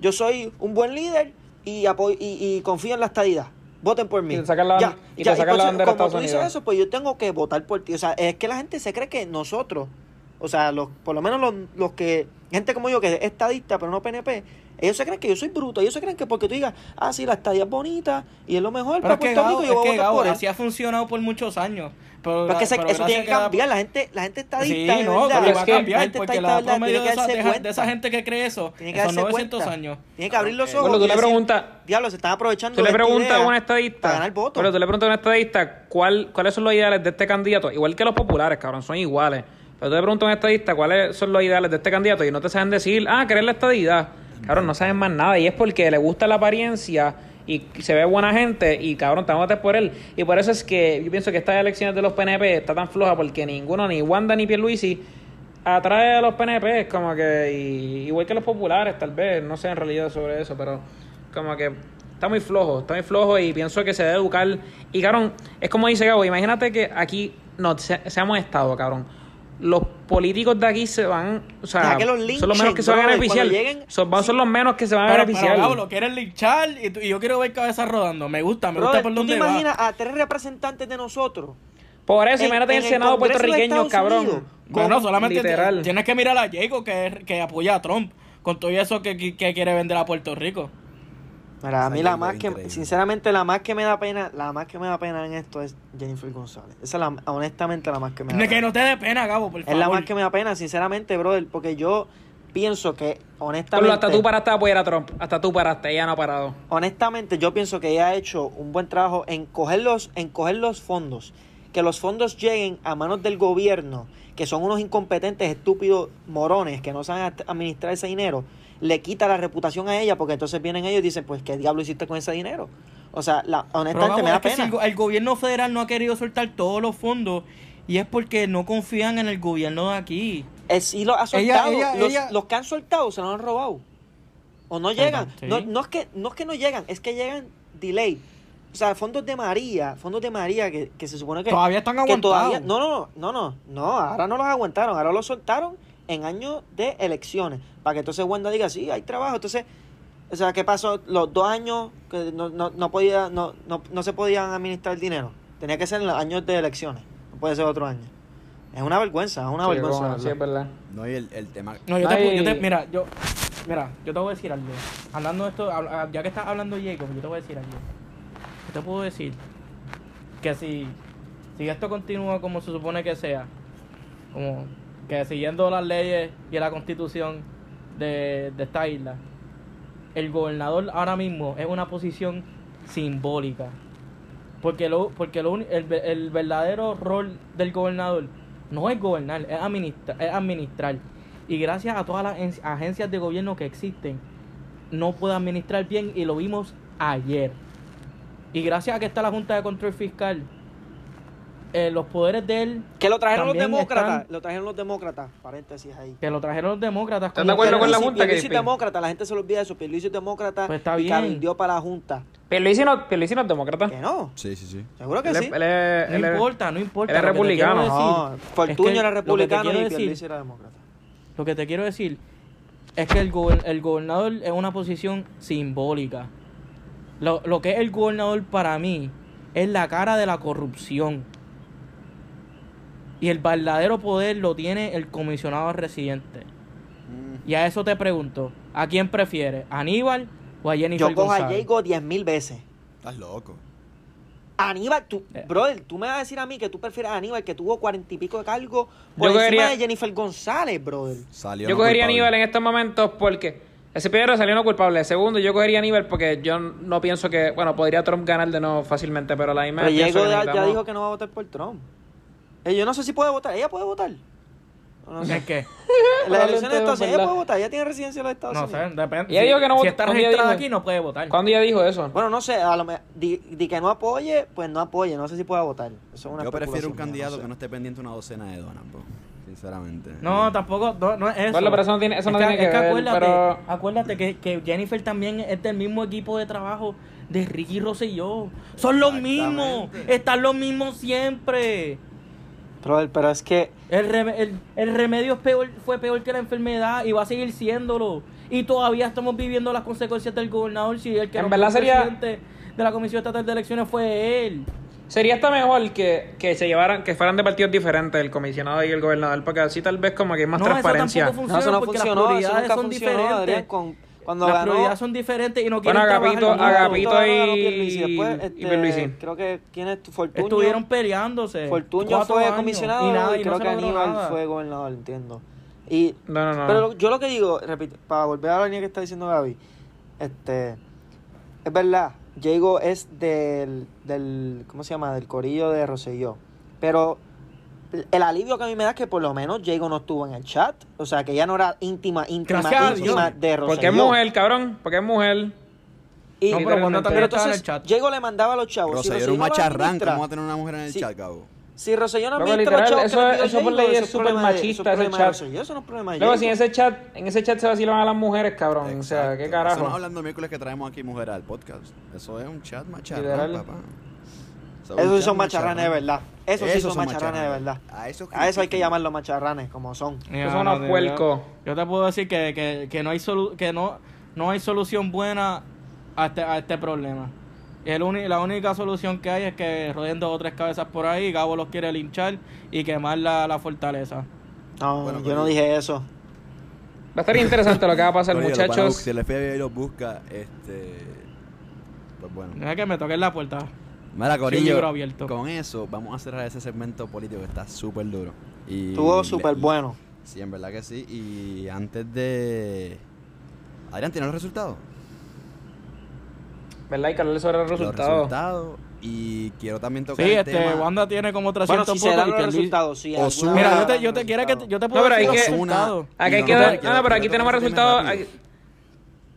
Yo soy un buen líder y, y, y confío en la estadidad. Voten por mí. Y te sacan la- Ya, y ya, te sacan la bandera Como tú dices eso, pues yo tengo que votar por ti. O sea, es que la gente se cree que nosotros, o sea, los, por lo menos los, los que, gente como yo que es estadista, pero no PNP, ellos se creen que yo soy bruto. Ellos se creen que porque tú digas, ah, sí, la estadía es bonita y es lo mejor Pero para es que, Puerto Gabo, Rico, es yo voy que a votar Gabo, por él. así ha funcionado por muchos años. Pero, Pero es que se- pero eso tiene que cambiar. La gente, la gente estadista, Sí, de no, verdad, pero es va a que la cambiar gente porque estadista la verdad tiene de que darse de, esa- cuenta. de esa gente que cree eso Tiene que son darse 900 cuenta. años. Tiene que abrir los ojos. Bueno, tú le preguntas, Diablo, se están aprovechando tú le preguntas a un estadista, para ganar votos. pero tú le preguntas a un estadista cuál, cuáles son los ideales de este candidato, igual que los populares, cabrón, son iguales. Pero tú le preguntas a un estadista cuáles son los ideales de este candidato y no te saben decir, ah, querer la estadidad. Cabrón, no saben más nada y es porque le gusta la apariencia y se ve buena gente y cabrón, te votar por él. Y por eso es que yo pienso que estas elecciones de los PNP está tan floja porque ninguno, ni Wanda ni Pierluisi, atrae a los PNP, como que, y- igual que los populares, tal vez, no sé en realidad sobre eso, pero como que está muy flojo, está muy flojo y pienso que se debe educar. Y cabrón, es como dice Gabo, imagínate que aquí, no, se, seamos estado, cabrón. Los políticos de aquí se van, o sea, Deja que los son los menos que se van a beneficiar. lleguen- son, van- son los menos que se van a Pero, beneficiar. pero Gabo, lo quieren linchar y, y yo quiero ver cabezas rodando. Me gusta, me Brother, gusta por ¿tú te dónde va. imaginas a tres representantes de nosotros? Por eso, en- imagínate en en el el Senado Congreso puertorriqueño, cabrón. Unidos. Bueno, solamente literal. tienes que mirar a Jacob que, que apoya a Trump con todo eso que, que- que quiere vender a Puerto Rico. Mira, a Esa mí la más es que, increíble. sinceramente, la más que me da pena, la más que me da pena en esto es Jennifer González. Esa es la, honestamente la más que me da Que pena. no te dé pena, Gabo, por Es favor. la más que me da pena, sinceramente, brother, porque yo pienso que, honestamente, hasta tú paraste a apoyar a Trump. Hasta tú paraste, ella no ha parado. honestamente, yo pienso que ella ha hecho un buen trabajo en coger los, en coger los fondos, que los fondos lleguen a manos del gobierno, que son unos incompetentes, estúpidos morones que no saben ad- administrar ese dinero. Le quita la reputación a ella, porque entonces vienen ellos y dicen, pues, ¿qué diablo hiciste con ese dinero? O sea, la, honestamente vamos, me da es que si pena. el, go- el gobierno federal no ha querido soltar todos los fondos y es porque no confían en el gobierno de aquí. Eh, sí lo ha soltado. ella- los, ella- los que han soltado se los han robado. O no llegan. sí. No, no, es que, no es que no llegan, es que llegan delay. O sea, fondos de María, fondos de María que, que se supone que... Todavía están aguantados. todavía, no, no, no, no, no, ahora no los aguantaron, ahora los soltaron en años de elecciones. Para que entonces Wanda diga, sí, hay trabajo. Entonces, o sea, ¿qué pasó? Los dos años que no, no, no podía, no, no, no se podían administrar el dinero. Tenía que ser en los años de elecciones. No puede ser otro año. Es una vergüenza, es una Sí, vergüenza. sí, es verdad. No, y el, el tema. No, yo te, hay- yo te- mira, yo, mira, yo te voy a decir algo. Hablando de esto, ya que estás hablando Jacob, yo te voy a decir algo. Yo te puedo decir que si, si esto continúa como se supone que sea, como que siguiendo las leyes y la constitución de, de esta isla, el gobernador ahora mismo es una posición simbólica. Porque, lo, porque lo, el, el verdadero rol del gobernador no es gobernar, es, administra- es administrar. Y gracias a todas las en- agencias de gobierno que existen, no puede administrar bien y lo vimos ayer. Y gracias a que está la Junta de Control Fiscal, eh, los poderes de él, Que lo trajeron los demócratas. están- Lo trajeron los demócratas. Paréntesis ahí. que lo trajeron los demócratas, ¿Estás de acuerdo que- con la Junta, Pierluisi Crispin? demócrata, la gente se lo olvida eso. Pierluisi es demócrata Pues está y bien. cabildió para la Junta. Pierluisi no, Pierluisi no es demócrata. Que no, Sí, sí, sí. seguro que Él, sí. él No importa, no importa. él es que republicano. decir No, Fortuño es que era lo que te republicano quiero y decir- Pierluisi era demócrata. Lo que te quiero decir es que el, gober- el gobernador es una posición simbólica. Lo, lo que es el gobernador para mí es la cara de la corrupción. Y el verdadero poder lo tiene el comisionado residente. Mm, Y a eso te pregunto, ¿a quién prefieres? ¿A Aníbal o a Jennifer Yo cojo a? Jago diez mil veces. Estás loco. Aníbal, tú, Eh. brother, tú me vas a decir a mí que tú prefieres a Aníbal que tuvo cuarenta y pico de cargo Yo por encima cogería- de Jennifer González, brother. Salió Yo no cogería a. Aníbal en estos momentos porque ese primero salió no culpable. Segundo, yo cogería a Aníbal porque yo no pienso que, bueno, podría Trump ganar de nuevo fácilmente, pero la misma Pero que ya, dijo que no va a votar por Trump. Eh, yo no sé si puede votar. ¿Ella puede votar? No sé. ¿Es qué? Las elecciones de Estados Unidos, ella puede votar. Ella tiene residencia en los Estados No Unidos. sé, depende. Ella Si- dijo que no si vota- está registrada aquí no puede votar. ¿Cuándo ella dijo eso? Bueno, no sé, a lo me, di, di que no apoye, pues no apoye. No sé si pueda votar. Eso es una Yo prefiero un candidato sé. que no esté pendiente una docena de donas, bro. Sinceramente. No, tampoco, no, no es eso. Bueno, pero eso no tiene- eso Es no tiene que es ver, acuérdate, pero- acuérdate que, que Jennifer también es del mismo equipo de trabajo de Ricky Rosselló. Son los mismos, están los mismos siempre. Brother, pero es que El, rem- el, el remedio es peor, fue peor que la enfermedad y va a seguir siéndolo. Y todavía estamos viviendo las consecuencias del gobernador si el que En verdad sería- presidente de la Comisión Estatal de Elecciones fue él. Sería hasta mejor que, que se llevaran, que fueran de partidos diferentes el comisionado y el gobernador, porque así tal vez como que hay más No, eso no, eso no porque las funcionó. Eso prioridades nunca son funcionó, diferentes. Adrián, con, cuando las ganó... prioridades son diferentes y no Bueno, quieren trabajar Agapito. Agapito y-. Después, y este, Pierluisi. creo que, ¿quién es tu Fortuño? Estuvieron peleándose. Fortuño fue años, comisionado y, nada, no creo se que Aníbal nada. fue gobernador, entiendo. Y, No, no, no. Pero yo lo que digo, repito, para volver a la línea que está diciendo Gaby, este, es verdad, Jago es del, del, ¿cómo se llama? Del corillo de Rosselló. Pero el alivio que a mí me da es que por lo menos Jago no estuvo en el chat. O sea, que ella no era íntima, íntima, Gracias a íntima Dios. de Rosselló. porque es mujer, cabrón, porque es mujer. Y, No, pero también pero estaba en el entonces, chat. Jago le mandaba a los chavos. Rosselló si era un macharrán. ¿Cómo va a tener una mujer en el Sí. chat, cabo? Si Rosselló no administra los literal, chavos que le eso- envió eso ley es eso súper problema de- machista, eso es ese problema de chat. Rosselló, eso no es problema de Luego, si en ese chat, en ese chat se vacilan a las mujeres, cabrón. O sea, qué Eso carajo. no hablando el miércoles que traemos aquí mujeres al podcast. Eso es un chat macharrán, papá. Esos son macharranes de verdad. Esos sí son macharranes de verdad. A eso, A eso hay que llamarlos macharranes, como son. Esos son unos puercos. Yo te puedo decir que, que, que no hay solu que no, no hay solución buena a este, a este problema. El la única solución que hay es que rodeen dos o tres cabezas por ahí, Gabo los quiere linchar y quemar la, la fortaleza. No, Bueno, yo no dije eso. Va a estar interesante lo que va a pasar, Oye, muchachos. Si el FBI los busca, este. Pues bueno. Deja que me toquen la puerta. Mira, libro Corillo, abierto. con eso vamos a cerrar ese segmento político que está súper duro. Y Estuvo súper bueno. Sí, en verdad que sí. Y antes de... Adrián, ¿tiene los resultados? ¿Verdad? Y que hablarle sobre los Los resultados. Y quiero también tocar Sí, el este, tema... Wanda tiene como Bueno, 300 si se dan votos y los resultados, sí. Ozuna- Mira, yo te, yo te quiero que te- yo te puedo No, pero decir hay que- resultados. Aquí hay que no, dar. quiero- No, no, pero aquí tenemos resultados.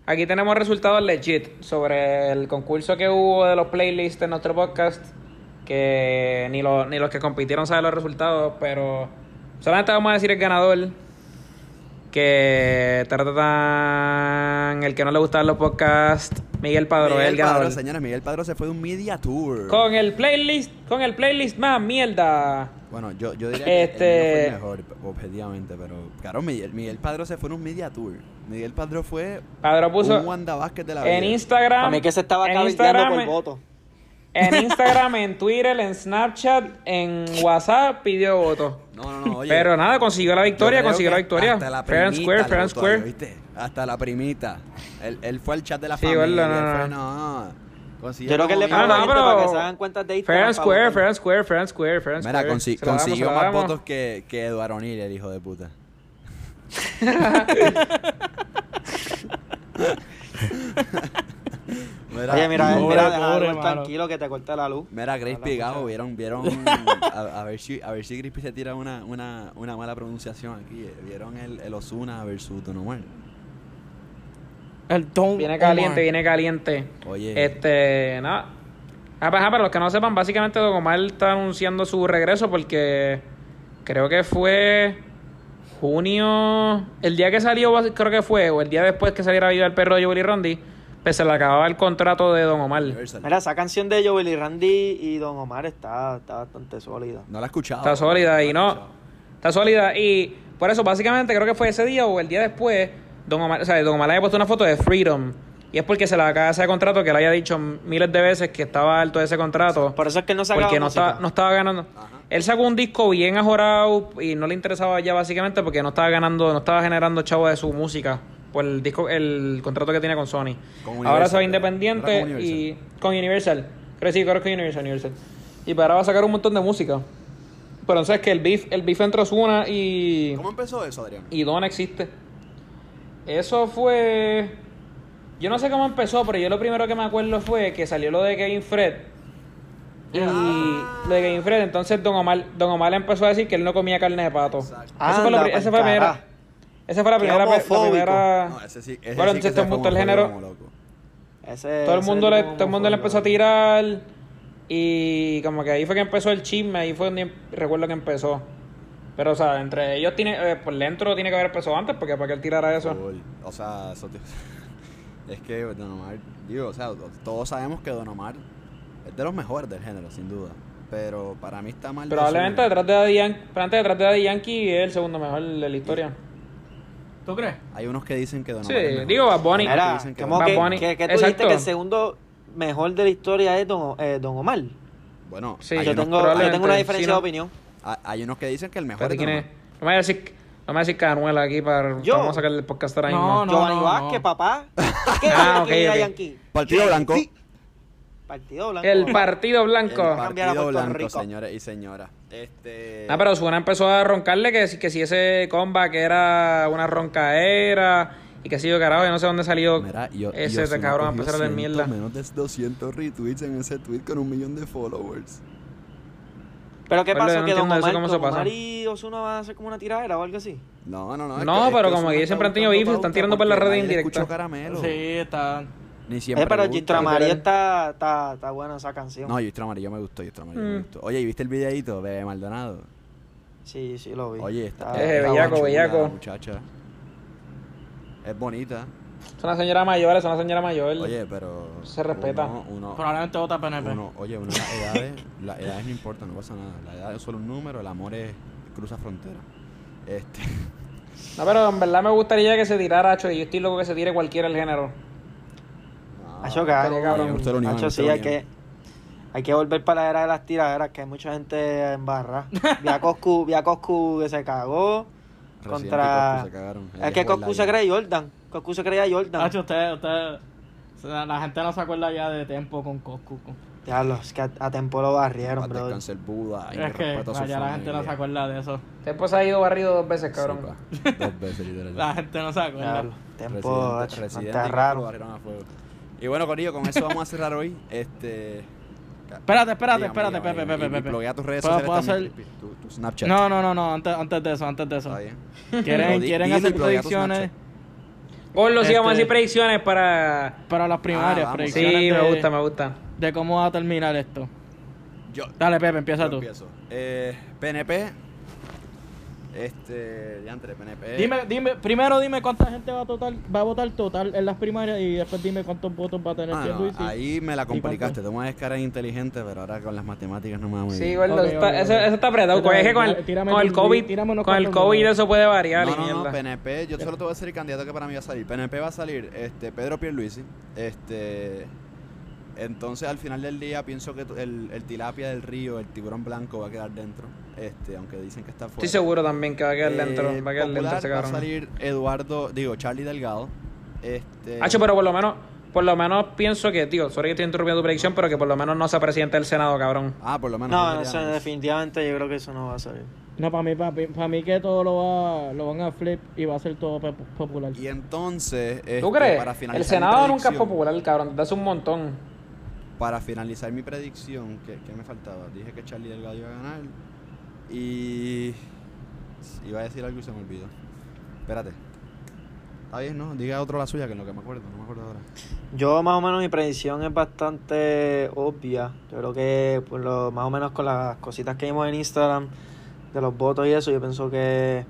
Aquí tenemos resultados legit sobre el concurso que hubo de los playlists en nuestro podcast. Que ni, los ni los que compitieron saben los resultados, pero solamente vamos a decir el ganador. Que tratan el que no le gustaban los podcasts, Miguel el Miguel Padrón, ganador. señores, Miguel Padrón se fue de un media tour. Con el playlist, con el playlist más mierda. Bueno, yo, yo diría que Este- el mío fue el mejor, objetivamente, pero claro, Miguel, Miguel Padrón se fue en un media tour. Miguel Padrón fue Padrón puso un Wanda Vázquez de la vida. en Instagram. A mí que se estaba en cabildeando por Instagram, voto. En Instagram, en Twitter, en Snapchat, en WhatsApp pidió votos. No, no, no, oye. Pero nada, consiguió la victoria, consiguió la victoria. Hasta la primita square, fair square. ahí, ¿viste? Hasta la primita. Él, él fue al chat de la Sí, familia. verdad, no, fue, no. no. consiguió Yo creo que él le Ah, pagó no, pero- para que se hagan cuentas de Fair Instagram. square, fair and square, fair and square, fair and Mira, square. consi- damos, consiguió más damos. votos que, que Eduardo O'Neill, el hijo de puta. Mira, Oye, mira, Pobre, mira, deja pobre, algo mano. tranquilo que te corta la luz. Mira, Crispy Gajo, vieron, vieron, a, a ver si, a ver si Crispy se tira una, una, una mala pronunciación aquí. eh. Vieron el, el Osuna versus Don Omar. El Don Viene caliente, Omar. viene caliente. Oye, Este, nada. Ah, pues, ah, para los que no sepan, básicamente Don Omar está anunciando su regreso porque creo que fue junio, el día que salió, creo que fue, o el día después que saliera Viva el Perro de Joey Randy, pues se le acababa el contrato de Don Omar. Mira, esa canción de Joel y Randy y Don Omar está, está bastante sólida. no la he escuchado. Está sólida y no. Está sólida y por eso básicamente creo que fue ese día o el día después, Don Omar, o sea, Don Omar le había puesto una foto de Freedom. Y es porque se le acaba ese contrato que le había dicho miles de veces que estaba alto de ese contrato. Por eso es que no sacaba Porque no música. estaba, no estaba ganando. Ajá. Él sacó un disco bien ajorado y no le interesaba ya básicamente porque no estaba ganando, no estaba generando chavo de su música por el disco, el contrato que tiene con Sony. Con ahora Universal, se va independiente con y con Universal. Creo que sí, creo que con Universal, Universal. Y para ahora va a sacar un montón de música. Pero entonces que el beef, el beef entre Ozuna y, ¿Cómo empezó eso, Adrián? y Don existe. Eso fue. Yo no sé cómo empezó, pero yo lo primero que me acuerdo fue que salió lo de Kevin Fred. Y Ah. lo de Kevin Fred, entonces Don Omar, Don Omar empezó a decir que él no comía carne de pato. Exacto. Esa fue Anda pri- esa pa'l fue la primera. Esa fue la primera. la primera No, ese sí, ese bueno, sí entonces todo el género. Ese- todo el mundo le, todo el mundo le empezó a tirar y como que ahí fue que empezó el chisme, ahí fue donde recuerdo que empezó. Pero o sea, entre ellos tiene, eh, por dentro tiene que haber empezado antes porque para que él tirara eso. O sea, eso te- es que Don Omar, digo, o sea, todos sabemos que Don Omar es de los mejores del género, sin duda. Pero para mí está mal. Probablemente detrás de Daddy Yankee, detrás de Daddy Yankee es el segundo mejor de la historia. ¿Tú crees? Hay unos que dicen que Don Sí, Omar es mejor. digo Bad Bunny. Que Mira, dicen que ¿cómo Don Bad que, Bunny. que, que tú dijiste que el segundo mejor de la historia es Don, eh, Don Omar? Bueno, Sí, yo, tengo, yo tengo una sí, diferencia no. de opinión. hay- unos que dicen que el mejor es Don ¿quién es? Omar. No me voy a decir, no me voy a decir Canuela aquí para Yo. vamos a sacar el podcast ahora mismo. No, no. Giovanni Vázquez, papá. ¿Qué Ah, Yankee ok, era ok. Yankee? Partido blanco. Partido blanco. El partido El blanco. A partido blanco, Rico. señores y señoras. Este. Ah, pero Suena empezó a roncarle que, si- que si ese comeback era una roncaera y que si yo carajo, yo no sé dónde salió Mira, yo, ese yo cabrón a empezar a hacer 100, mierda. Menos de 200 retweets en ese tweet con un millón de followers. ¿Pero qué Pues, pasó? no ¿Que Don Omar, cómo se pasa. Omar y Ozuna van a hacer como una tiradera o algo así? No, no, no. es No, que- es pero que como que ellos siempre han tenido beef, están tirando por la red indirecta. caramelo. Sí, está. Ni siempre. Eh, pero Amarillo está, está, está buena esa canción. No, Gistro Amarillo me gustó, Gistro Amarillo me Mm. gustó. Oye, ¿y viste el videíto de Maldonado? Sí, sí, lo vi. Oye, está. Eh, está bellaco, chula bellaco. la muchacha. Es bonita. Es una señora mayor, es una señora mayor. Oye, pero. Se respeta. Uno, uno- Probablemente vota PNP. uno- oye, uno, las edades, las edades no importan, no pasa nada. La edad es solo un número, el amor es cruza frontera. Este. No, pero en verdad me gustaría que se tirara, Hacho, y yo estoy loco que se tire cualquiera el género. No, Hacho, cabrón. gustó sí, hay que, hay que volver para la era de las tiraderas, que hay mucha gente en barra. Vi a Coscu, vi a Coscu que se cagó Residente contra... Se. Es que Coscu se cree Jordan. Coscu se creía Jordan. Hacho, usted, usted. La gente no se acuerda ya de tiempo con Coscu. Diablo, es que a, a tiempo lo barrieron, bro. descanse el Buda. y mi Es que ya la gente no se acuerda de eso. Después se ha ido barrido dos veces, cabrón. Sí. Dos veces, literal. La gente no se acuerda. Diablo, tiempo, Residente, Residente raro. lo barrieron a fuego. Y bueno, Corillo, con eso vamos a cerrar hoy. Este. Espérate, espérate, Dígame, espérate, dígame, Pepe, Pepe, y Pepe. bloquea tus redes ¿Puedo- sociales puedo también, hacer- tu, tu Snapchat. No, no, no, no, antes, antes de eso, antes de eso. Está bien. ¿Quieren, Di- ¿quieren hacer predicciones? Snapchat. Gordo, sí, vamos a Este, decir predicciones para... Para las primarias, Ah, vamos. Sí, predicciones me gusta, me gusta. De cómo va a terminar esto. Yo, Dale, Pepe, empieza yo tú. empiezo. Eh, PNP. Este. Diantre, PNP. Dime, dime, primero dime cuánta gente va a total, va a votar total en las primarias y después dime cuántos votos va a tener Ah, no, Pierluisi. ahí me la complicaste. Tú me ves cara inteligente, pero ahora con las matemáticas no me va muy Sí, bien. gordo, Ok, está- eso, eso está apretado. Tírame, Es que con el, tírame con el COVID, tírame con el COVID eso puede variar y No, no, no, mierda. PNP, yo solo te voy a decir el candidato que para mí va a salir. PNP va a salir este, Pedro Pierluisi. Este, entonces, al final del día, pienso que tu- el, el tilapia del río, el tiburón blanco, va a quedar dentro. Este, aunque dicen que está fuera. Estoy seguro también que va a quedar dentro. Eh, Va a quedar dentro popular ese va a salir Eduardo, digo, Charlie Delgado. Este, Hacho, pero por lo menos, por lo menos pienso que, tío, sorry que estoy interrumpiendo tu predicción, pero que por lo menos no sea presidente del Senado, cabrón. Ah, por lo menos. No, no eso, definitivamente yo creo que eso no va a salir. No, para mí, para mí, que todo lo, va, lo van a flip y va a ser todo popular. Y entonces, este, ¿Tú crees? para finalizar El Senado nunca es popular, cabrón, desde hace un montón. Para finalizar mi predicción, ¿qué, qué me faltaba? Dije que Charlie Delgado iba a ganar. Y. Iba a decir algo y se me olvidó. Espérate. Está bien, ¿no? Diga otro la suya, que es lo que me acuerdo. No me acuerdo ahora. Yo más o menos mi predicción es bastante obvia. Yo creo que por lo, más o menos con las cositas que vimos en Instagram de los votos y eso, yo pienso que,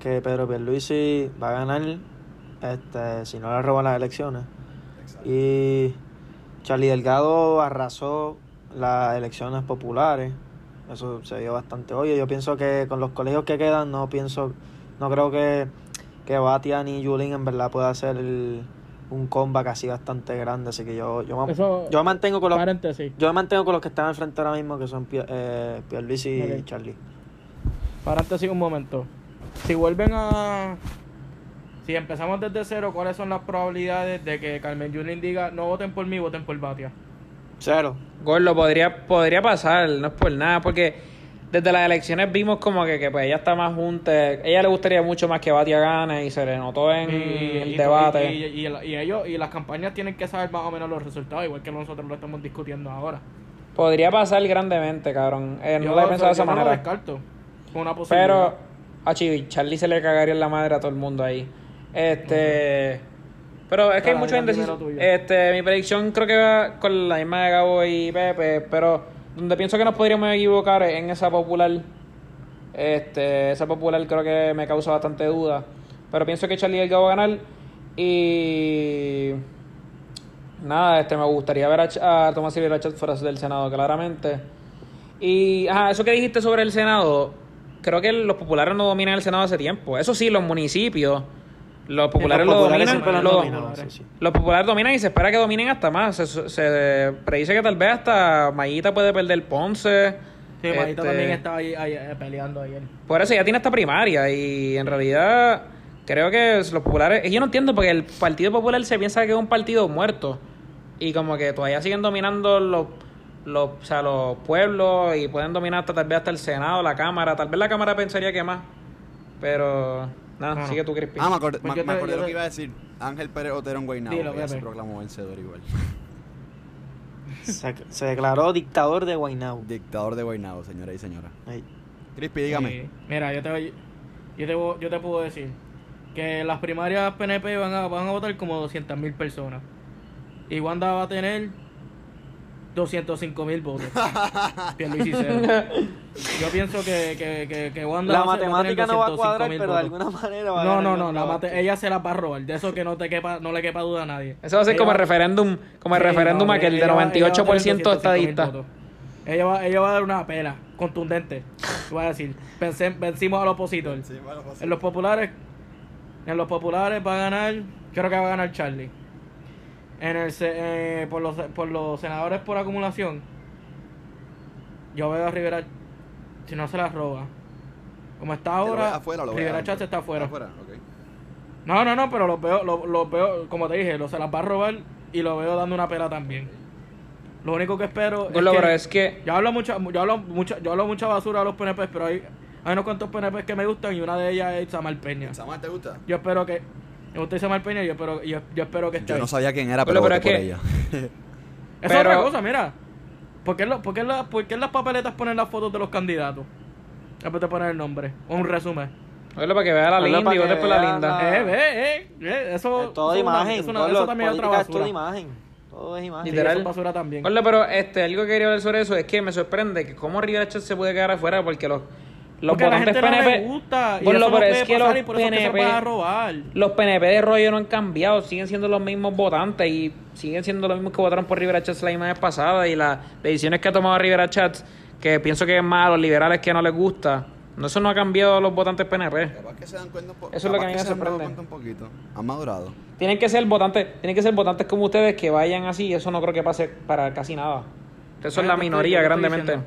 que Pedro Pierluisi va a ganar este, si no le roban las elecciones. Exacto. Y Charlie Delgado arrasó las elecciones populares. Eso se vio bastante obvio. Yo pienso que con los colegios que quedan, no pienso, no creo que, que Batia ni Yulín en verdad pueda hacer el- un comeback así bastante grande. Así que yo, yo, me- Eso- yo me mantengo con los Paréntesis. yo me mantengo con los que están al frente ahora mismo, que son eh, Pierluisi y Ok. Charlie. Paréntesis un momento. Si vuelven a. Si empezamos desde cero, ¿cuáles son las probabilidades de que Carmen Yulín diga no voten por mí, voten por Batia? Cero. Gordo, podría, podría pasar, no es por nada, porque desde las elecciones vimos como que, que pues ella está más junta, ella le gustaría mucho más que Batia gane y se le notó en el y- debate. Y, y- y- y ellos y las campañas tienen que saber más o menos los resultados, igual que nosotros lo estamos discutiendo ahora. Podría pasar grandemente, cabrón. Eh, no Yo- lo he pensado de esa yo no lo manera. descarto. Como una posibilidad. Pero, a Chivi, Charlie se le cagaría en la madre a todo el mundo ahí. Este. Pero es que hay Dale, mucho dale, indeciso. primero tuyo. Este, mi predicción creo que va con la misma de Gabo y Pepe, pero donde pienso que nos podríamos equivocar es en esa popular. Este, esa popular creo que me causa bastante duda. Pero pienso que Charlie Delgado va a ganar. Y. Nada, este, me gustaría ver a, a Tomás Silva Chat fuera del Senado, claramente. Y, ajá, eso que dijiste sobre el Senado, creo que los populares no dominan el Senado hace tiempo. Eso sí, los municipios, los populares Los lo populares dominan. lo sí. los populares dominan y se espera que dominen hasta más. Se, se predice que tal vez hasta Mayita puede perder Ponce. Sí, Mayita Este, también estaba ahí, ahí, eh, peleando ayer. Por eso ya tiene esta primaria y en realidad creo que los populares... Yo no entiendo porque el Partido Popular se piensa que es un partido muerto y como que todavía siguen dominando los, los, o sea, los pueblos y pueden dominar hasta tal vez hasta el Senado, la Cámara. Tal vez la Cámara pensaría que más. Pero nada, Bueno. sigue tú, Crispy. Ah, me acordé, Pues me- acordé lo que iba a decir. Ángel Pérez Otero en Guaynabo. Dilo, ya se proclamó vencedor igual. Se, se declaró dictador de Guaynabo. Dictador de Guaynabo, señora y señora. Ahí. Crispy, dígame. Sí. Mira, yo te, voy- yo, te, yo te puedo decir que las primarias PNP van a, van a votar como 200.000 personas. Y Wanda va a tener 205.000 votos. Pierluisi cero. Yo pienso que, que, que, que Wanda La va a ser- va a tener matemática no va a cuadrar, 205.000 pero de votos. alguna manera va a No, ganar no, no, Wanda la ella se la va a robar. De eso que no te quepa, no le quepa duda a nadie. Eso va a ser Ella como el va- referéndum, como el Sí, referéndum no, aquel de ella va- ella va a tener 98% 205.000 estadista. Ella va, ella va a dar una pela contundente. Voy a decir, vencimos al opositor. Sí, bueno, pues, En los populares, en los populares va a ganar, creo que va a ganar Charlie. En el se- eh, por los por los senadores por acumulación, yo veo a Rivera si no se la roba. Como está ¿Te lo ahora, afuera lo Rivera? Chatz está afuera. No, no, no, pero los veo, los, los veo, como te dije, lo, se las va a robar y lo veo dando una pela también. Lo único que espero es que, es que yo hablo mucha, yo hablo mucha, yo hablo mucha basura a los PNP, pero hay, hay unos cuantos PNP que me gustan y una de ellas es Samar Peña. ¿Samuel te gusta? Yo espero que me gusta Samar Peña y yo espero, yo, yo espero que esté Yo ahí. no sabía quién era, pero, pero voté es por que- ella. Es pero- otra cosa, mira. ¿Por qué, lo- por, qué en la- por qué en las papeletas ponen las fotos de los candidatos? Después te ponen el nombre o un resumen. Oye, para que vea la Oye, linda para y que vote por la linda. la- Eh, ve, eh, eh, eso. Es todo una- imagen. una- Gordo, eso también es otra es todo basura. imagen. Todo es imagen. Sí, Literal. eso es basura también. Gordo, pero este, algo que quería hablar sobre eso es que me sorprende que cómo Rivera Chat se puede quedar afuera porque los, los Porque a la votantes gente no PNP. le gusta. Y no pero es que los y por eso es que se PNP a robar. Los PNP de rollo no han cambiado, siguen siendo los mismos votantes y siguen siendo los mismos que votaron por Rivera Chats la misma vez pasada y las decisiones que ha tomado Rivera Chats, que pienso que es más a los liberales que no les gusta, no, eso no ha cambiado a los votantes PNP. Capaz que se dan cuenta un Eso es lo que a mí me sorprende. cuenta un poquito. Han madurado. Tienen que ser votantes, tienen que ser votantes como ustedes que vayan así, y eso no creo que pase para casi nada. Eso es la minoría grandemente.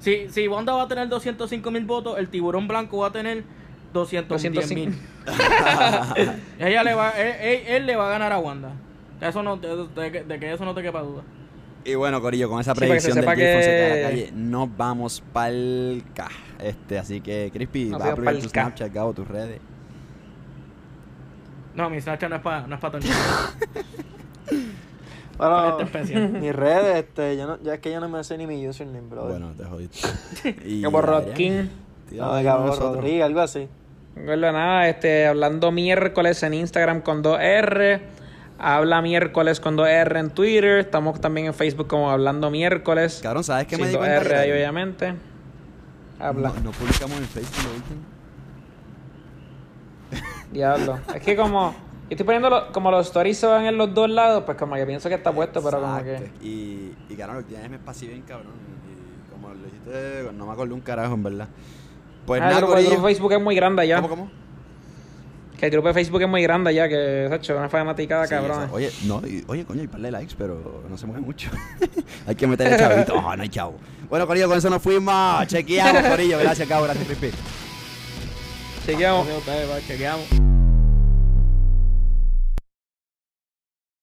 Si, si Wanda va a tener 205 mil votos, el tiburón blanco va a tener 210 mil. Ella le va, él, él- él le va a ganar a Wanda. Eso no, de, de- de que eso no te quepa duda. Y bueno, Corillo, con esa Sí, que predicción del sepa Jay Fonseca de la que- calle, nos vamos pa'l K. Este, así que, Crispy, Nos vas a pa'l tu. Snapchat, Gabo, tus redes. No, mi Snapchat no es para no es pa todo el Bueno, Este especial. mis redes, este, yo no, ya es que yo no me sé ni mi username, bro. Bueno, te jodiste. Y Como Adrián, Rodkin. no, Gabo. Rodríguez, algo así. Gordo, nada, este, hablando miércoles en Instagram con 2R. Habla miércoles con 2R en Twitter. Estamos también en Facebook como Hablando Miércoles. Cabrón, ¿sabes qué me di cuenta? 2R ahí, obviamente. Habla. No, no publicamos en Facebook lo último. Diablo. Es que como. Yo estoy poniendo lo- como los stories se van en los dos lados, pues como que pienso que está puesto, pero como que. Y, y cabrón, lo que tienes me espacio bien cabrón. Y como lo dijiste, no me acuerdo un carajo, en verdad. Pues Ah, el, nada, grupo, el grupo de Facebook es muy grande ya. ¿Cómo, cómo? Que el grupo de Facebook es muy grande ya, que se ha hecho una fanaticada Sí, cabrón. esa- oye, no, y- oye, coño, hay par de likes, pero no se mueve mucho. hay que meterle chavito. Oh, no hay chavo. Bueno, Corillo, con eso nos fuimos. Chequeamos, Corillo. Gracias, Cabo. Gracias, Crispy. Chequeamos. Chequeamos.